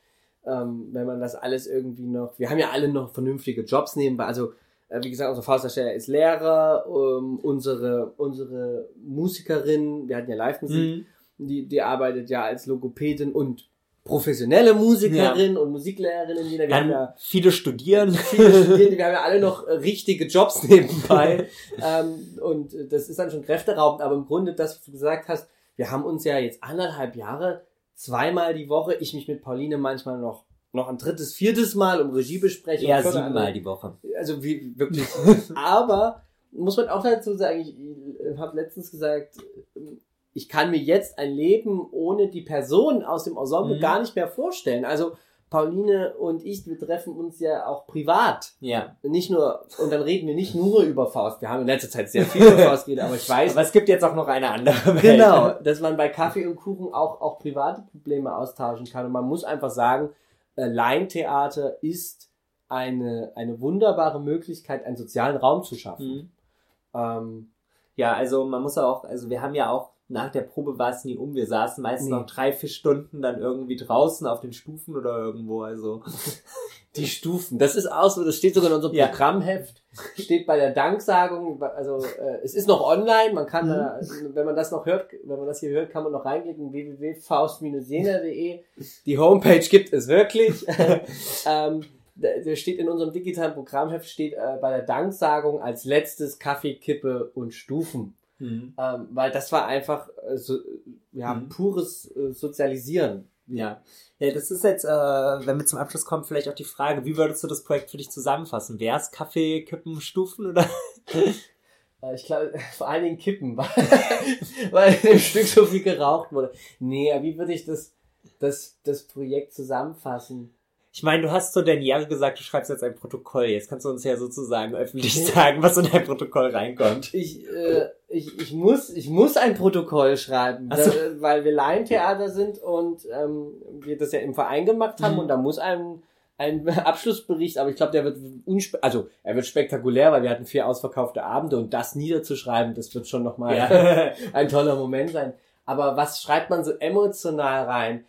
ähm, wenn man das alles irgendwie noch, wir haben ja alle noch vernünftige Jobs nebenbei. Also, äh, wie gesagt, unser Faustdarsteller ist Lehrer, ähm, unsere, unsere Musikerin, wir hatten ja Live-Musik, die, die arbeitet ja als Logopädin und professionelle Musikerin und Musiklehrerin in Wiener. Wir haben dann ja viele studieren. viele Studierende, wir haben ja alle noch äh, richtige Jobs nebenbei. ähm, und äh, das ist dann schon kräfteraubend, aber im Grunde das, was du gesagt hast, wir haben uns ja jetzt anderthalb Jahre zweimal die Woche, ich mich mit Pauline manchmal noch noch ein drittes, viertes Mal um Regiebesprechung. Eher Förder- siebenmal die Woche. Also wie wirklich. aber muss man auch dazu sagen, ich, ich habe letztens gesagt, ich kann mir jetzt ein Leben ohne die Person aus dem Ensemble Mhm. gar nicht mehr vorstellen. Also Pauline und ich, wir treffen uns ja auch privat. Ja. Nicht nur, und dann reden wir nicht nur über Faust. Wir haben in letzter Zeit sehr viel über Faust geredet, aber ich weiß. Aber es gibt jetzt auch noch eine andere Welt. Genau, dass man bei Kaffee und Kuchen auch, auch private Probleme austauschen kann. Und man muss einfach sagen, äh, Laientheater ist eine, eine wunderbare Möglichkeit, einen sozialen Raum zu schaffen. Mhm. Ähm, Ja, also man muss auch, also wir haben ja auch nach der Probe war es nie um. Wir saßen meistens Nee. noch drei, vier Stunden dann irgendwie draußen auf den Stufen oder irgendwo. Also die Stufen, das ist auch so, das steht sogar in unserem Ja. Programmheft, steht bei der Danksagung, also äh, es ist noch online, man kann, da, wenn man das noch hört, wenn man das hier hört, kann man noch reinklicken, www.faust-jena.de. Die Homepage gibt es wirklich. ähm, da steht in unserem digitalen Programmheft, steht äh, bei der Danksagung als letztes Kaffee, Kippe und Stufen. Mhm. Ähm, weil das war einfach äh, so, ja, Mhm. pures äh, Sozialisieren. ja. Ja, das ist jetzt, äh, wenn wir zum Abschluss kommen, vielleicht auch die Frage, wie würdest du das Projekt für dich zusammenfassen? Wär's Kaffee, Kippen, Stufen oder? Äh, Ich glaube, vor allen Dingen Kippen, weil, weil in dem Stück so viel geraucht wurde. Nee, wie würde ich das, das, das Projekt zusammenfassen? Ich meine, du hast zur Daniere gesagt, du schreibst jetzt ein Protokoll. Jetzt kannst du uns ja sozusagen öffentlich sagen, was in dein Protokoll reinkommt. Ich, äh, ich, ich, muss, ich muss ein Protokoll schreiben, so. da, weil wir Laientheater sind und ähm, wir das ja im Verein gemacht haben Mhm. und da muss ein, ein Abschlussbericht, aber ich glaube, der wird unspe also er wird spektakulär, weil wir hatten vier ausverkaufte Abende und das niederzuschreiben, das wird schon nochmal Ja. ein toller Moment sein. Aber was schreibt man so emotional rein?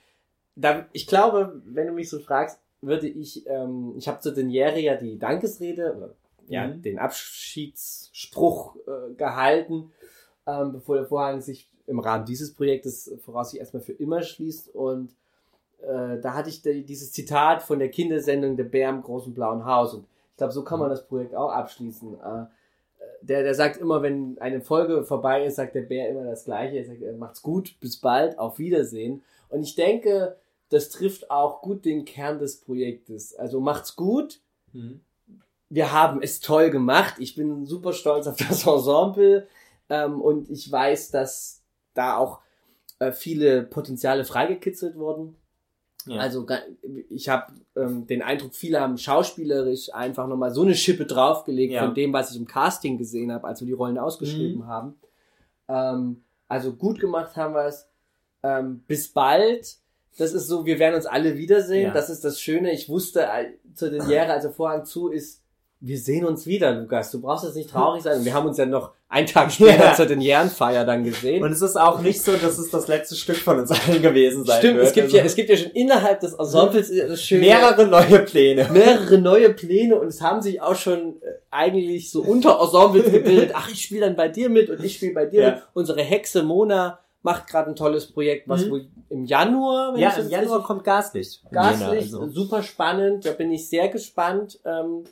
Da, ich glaube, wenn du mich so fragst, würde ich, ähm, ich habe zu Deniere ja die Dankesrede, oder, ja, Mhm. den Abschiedsspruch äh, gehalten, ähm, bevor der Vorhang sich im Rahmen dieses Projektes voraussichtlich erstmal für immer schließt. Und äh, da hatte ich die, dieses Zitat von der Kindersendung Der Bär im großen blauen Haus. Und ich glaube, so kann man das Projekt auch abschließen. Äh, der, der sagt immer, wenn eine Folge vorbei ist, sagt der Bär immer das Gleiche. Er sagt, äh, macht's gut, bis bald, auf Wiedersehen. Und ich denke, das trifft auch gut den Kern des Projektes. Also macht's gut. Mhm. Wir haben es toll gemacht. Ich bin super stolz auf das Ensemble. Ähm, und ich weiß, dass da auch äh, viele Potenziale freigekitzelt wurden. Ja. Also ich habe ähm, den Eindruck, viele haben schauspielerisch einfach nochmal so eine Schippe draufgelegt Ja. von dem, was ich im Casting gesehen habe, als wir die Rollen ausgeschrieben Mhm. haben. Ähm, also gut gemacht haben wir es. Ähm, bis bald. Das ist so, wir werden uns alle wiedersehen. Ja. Das ist das Schöne. Ich wusste zu den Jahre, als der Vorhang zu ist, wir sehen uns wieder, Lukas. Du brauchst jetzt nicht traurig sein. Und wir haben uns ja noch einen Tag später Ja. zur den Jahrenfeier dann gesehen. Und es ist auch nicht so, dass es das letzte Stück von uns allen gewesen sein Stimmt, wird. es gibt, Also ja, es gibt ja schon innerhalb des Ensembles äh, schöne, mehrere neue Pläne. mehrere neue Pläne und es haben sich auch schon äh, eigentlich so Unterensembles gebildet. Ach, ich spiele dann bei dir mit und ich spiele bei dir Ja. mit. Unsere Hexe Mona macht gerade ein tolles Projekt, was Mhm. wohl im Januar, wenn Ja, ich das im Januar richtig- kommt Gaslicht. Gaslicht, Also. super spannend. Da bin ich sehr gespannt, ähm,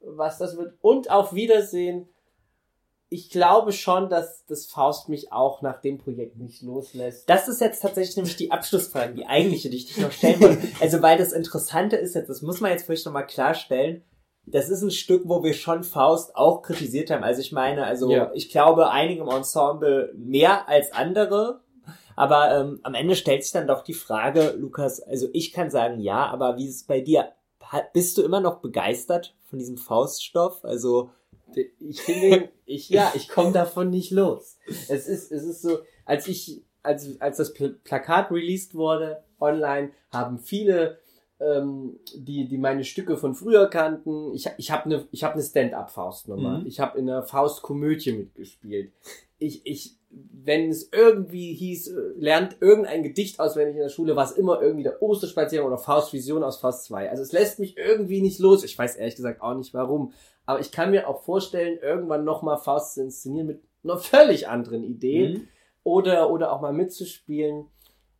was das wird. Und auf Wiedersehen. Ich glaube schon, dass das Faust mich auch nach dem Projekt nicht loslässt. Das ist jetzt tatsächlich nämlich die Abschlussfrage, die eigentliche, die ich dich noch stellen wollte. Also, weil das Interessante ist jetzt, das muss man jetzt vielleicht nochmal klarstellen, das ist ein Stück, wo wir schon Faust auch kritisiert haben. Also ich meine, also Ja. ich glaube, einige im Ensemble mehr als andere. Aber ähm, am Ende stellt sich dann doch die Frage, Lukas, also ich kann sagen ja, aber wie ist es bei dir? Bist du immer noch begeistert von diesem Fauststoff? Also ich finde, ich, ja, ich komme davon nicht los. Es ist, es ist so, als ich, als, als das Pl Plakat released wurde online, haben viele, ähm, die, die meine Stücke von früher kannten, ich, ich habe eine, ich habe eine Stand-up-Faust-Nummer. Mhm. Ich habe in einer Faust-Komödie mitgespielt. Ich, ich, wenn es irgendwie hieß, äh, lernt irgendein Gedicht auswendig in der Schule, war es immer irgendwie der Osterspaziergang oder Faust Vision aus Faust 2. Also es lässt mich irgendwie nicht los. Ich weiß ehrlich gesagt auch nicht warum. Aber ich kann mir auch vorstellen, irgendwann nochmal Faust zu inszenieren mit einer völlig anderen Idee. Mhm. Oder, oder auch mal mitzuspielen.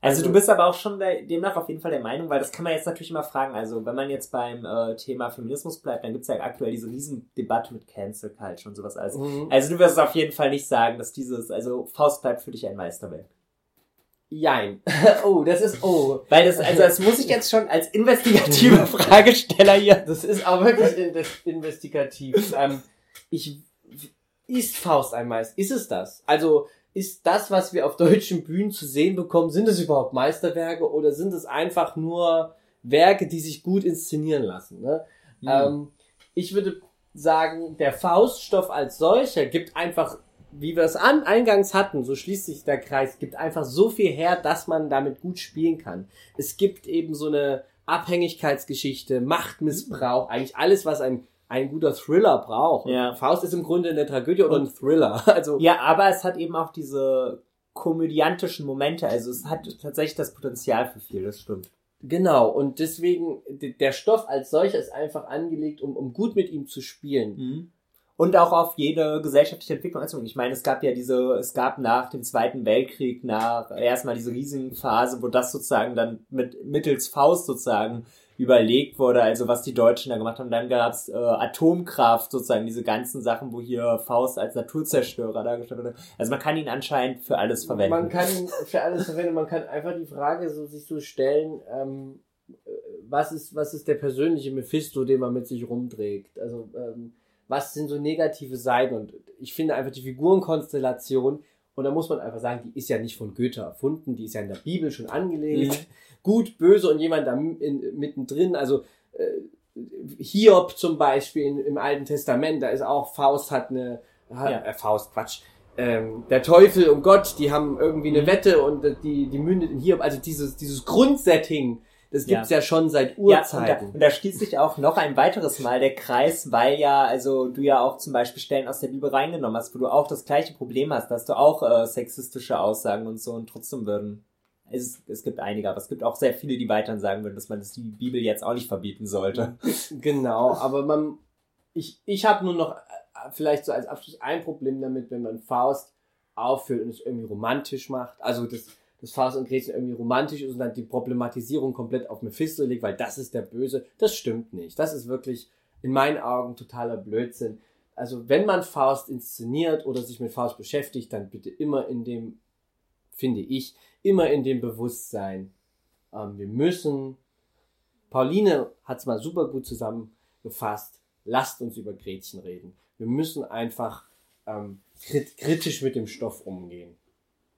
Also, du bist aber auch schon der, demnach auf jeden Fall der Meinung, weil das kann man jetzt natürlich immer fragen. Also wenn man jetzt beim äh, Thema Feminismus bleibt, dann gibt's ja aktuell diese riesen Debatte mit Cancel Culture und sowas alles. Mhm. Also du wirst auf jeden Fall nicht sagen, dass dieses, also Faust bleibt für dich ein Meisterwerk. Jein. oh, das ist, oh. Weil das, also das muss ich jetzt schon als investigative Fragesteller hier. Das ist auch wirklich in investigativ. ähm, ich, ist Faust ein Meister? Ist es das? Also, ist das, was wir auf deutschen Bühnen zu sehen bekommen, sind es überhaupt Meisterwerke oder sind es einfach nur Werke, die sich gut inszenieren lassen? Ne? Mhm. Ähm, ich würde sagen, der Fauststoff als solcher gibt einfach, wie wir es an, eingangs hatten, so schließt sich der Kreis, gibt einfach so viel her, dass man damit gut spielen kann. Es gibt eben so eine Abhängigkeitsgeschichte, Machtmissbrauch, eigentlich alles, was ein, ein guter Thriller braucht. Ja. Faust ist im Grunde eine Tragödie oder ein Thriller. Also, Ja, aber es hat eben auch diese komödiantischen Momente. Also es hat tatsächlich das Potenzial für viel, das stimmt. Genau, und deswegen, der Stoff als solcher ist einfach angelegt, um, um gut mit ihm zu spielen. Und auch auf jede gesellschaftliche Entwicklung einzugehen. Ich meine, es gab ja diese, es gab nach dem Zweiten Weltkrieg, nach erstmal diese riesigen Phase, wo das sozusagen dann mit mittels Faust sozusagen überlegt wurde, also was die Deutschen da gemacht haben. Dann gab's äh, Atomkraft, sozusagen diese ganzen Sachen, wo hier Faust als Naturzerstörer dargestellt wurde. Also man kann ihn anscheinend für alles verwenden. Man kann ihn für alles verwenden, man kann einfach die Frage so sich so stellen, ähm, äh, was ist, was ist der persönliche Mephisto, den man mit sich rumträgt? Also, ähm, was sind so negative Seiten? Und ich finde einfach die Figurenkonstellation, und da muss man einfach sagen, die ist ja nicht von Goethe erfunden, die ist ja in der Bibel schon angelegt. Mhm. Gut, böse und jemand da in, mittendrin, also äh, Hiob zum Beispiel in, im Alten Testament, da ist auch Faust hat eine, hat, Ja. äh, Faust, Quatsch, ähm, der Teufel und Gott, die haben irgendwie Mhm. eine Wette und die, die mündet in hier, also dieses, dieses Grundsetting, das gibt's ja, Ja. schon seit Ja, und da, Urzeiten. und da schließt sich auch noch ein weiteres Mal der Kreis, weil ja, also du ja auch zum Beispiel Stellen aus der Bibel reingenommen hast, wo du auch das gleiche Problem hast, dass du auch äh, sexistische Aussagen und so und trotzdem würden. Es, es gibt einige, aber es gibt auch sehr viele, die weiterhin sagen würden, dass man das die Bibel jetzt auch nicht verbieten sollte. Genau, aber man, ich, ich habe nur noch äh, vielleicht so als Abschluss ein Problem damit, wenn man Faust aufführt und es irgendwie romantisch macht. Also das, das Faust und Gretchen irgendwie romantisch ist und dann die Problematisierung komplett auf Mephisto legt, weil das ist der Böse. Das stimmt nicht. Das ist wirklich in meinen Augen totaler Blödsinn. Also wenn man Faust inszeniert oder sich mit Faust beschäftigt, dann bitte immer in dem, finde ich, immer in dem Bewusstsein. Ähm, wir müssen Pauline hat es mal super gut zusammengefasst. Lasst uns über Gretchen reden. Wir müssen einfach ähm, krit kritisch mit dem Stoff umgehen.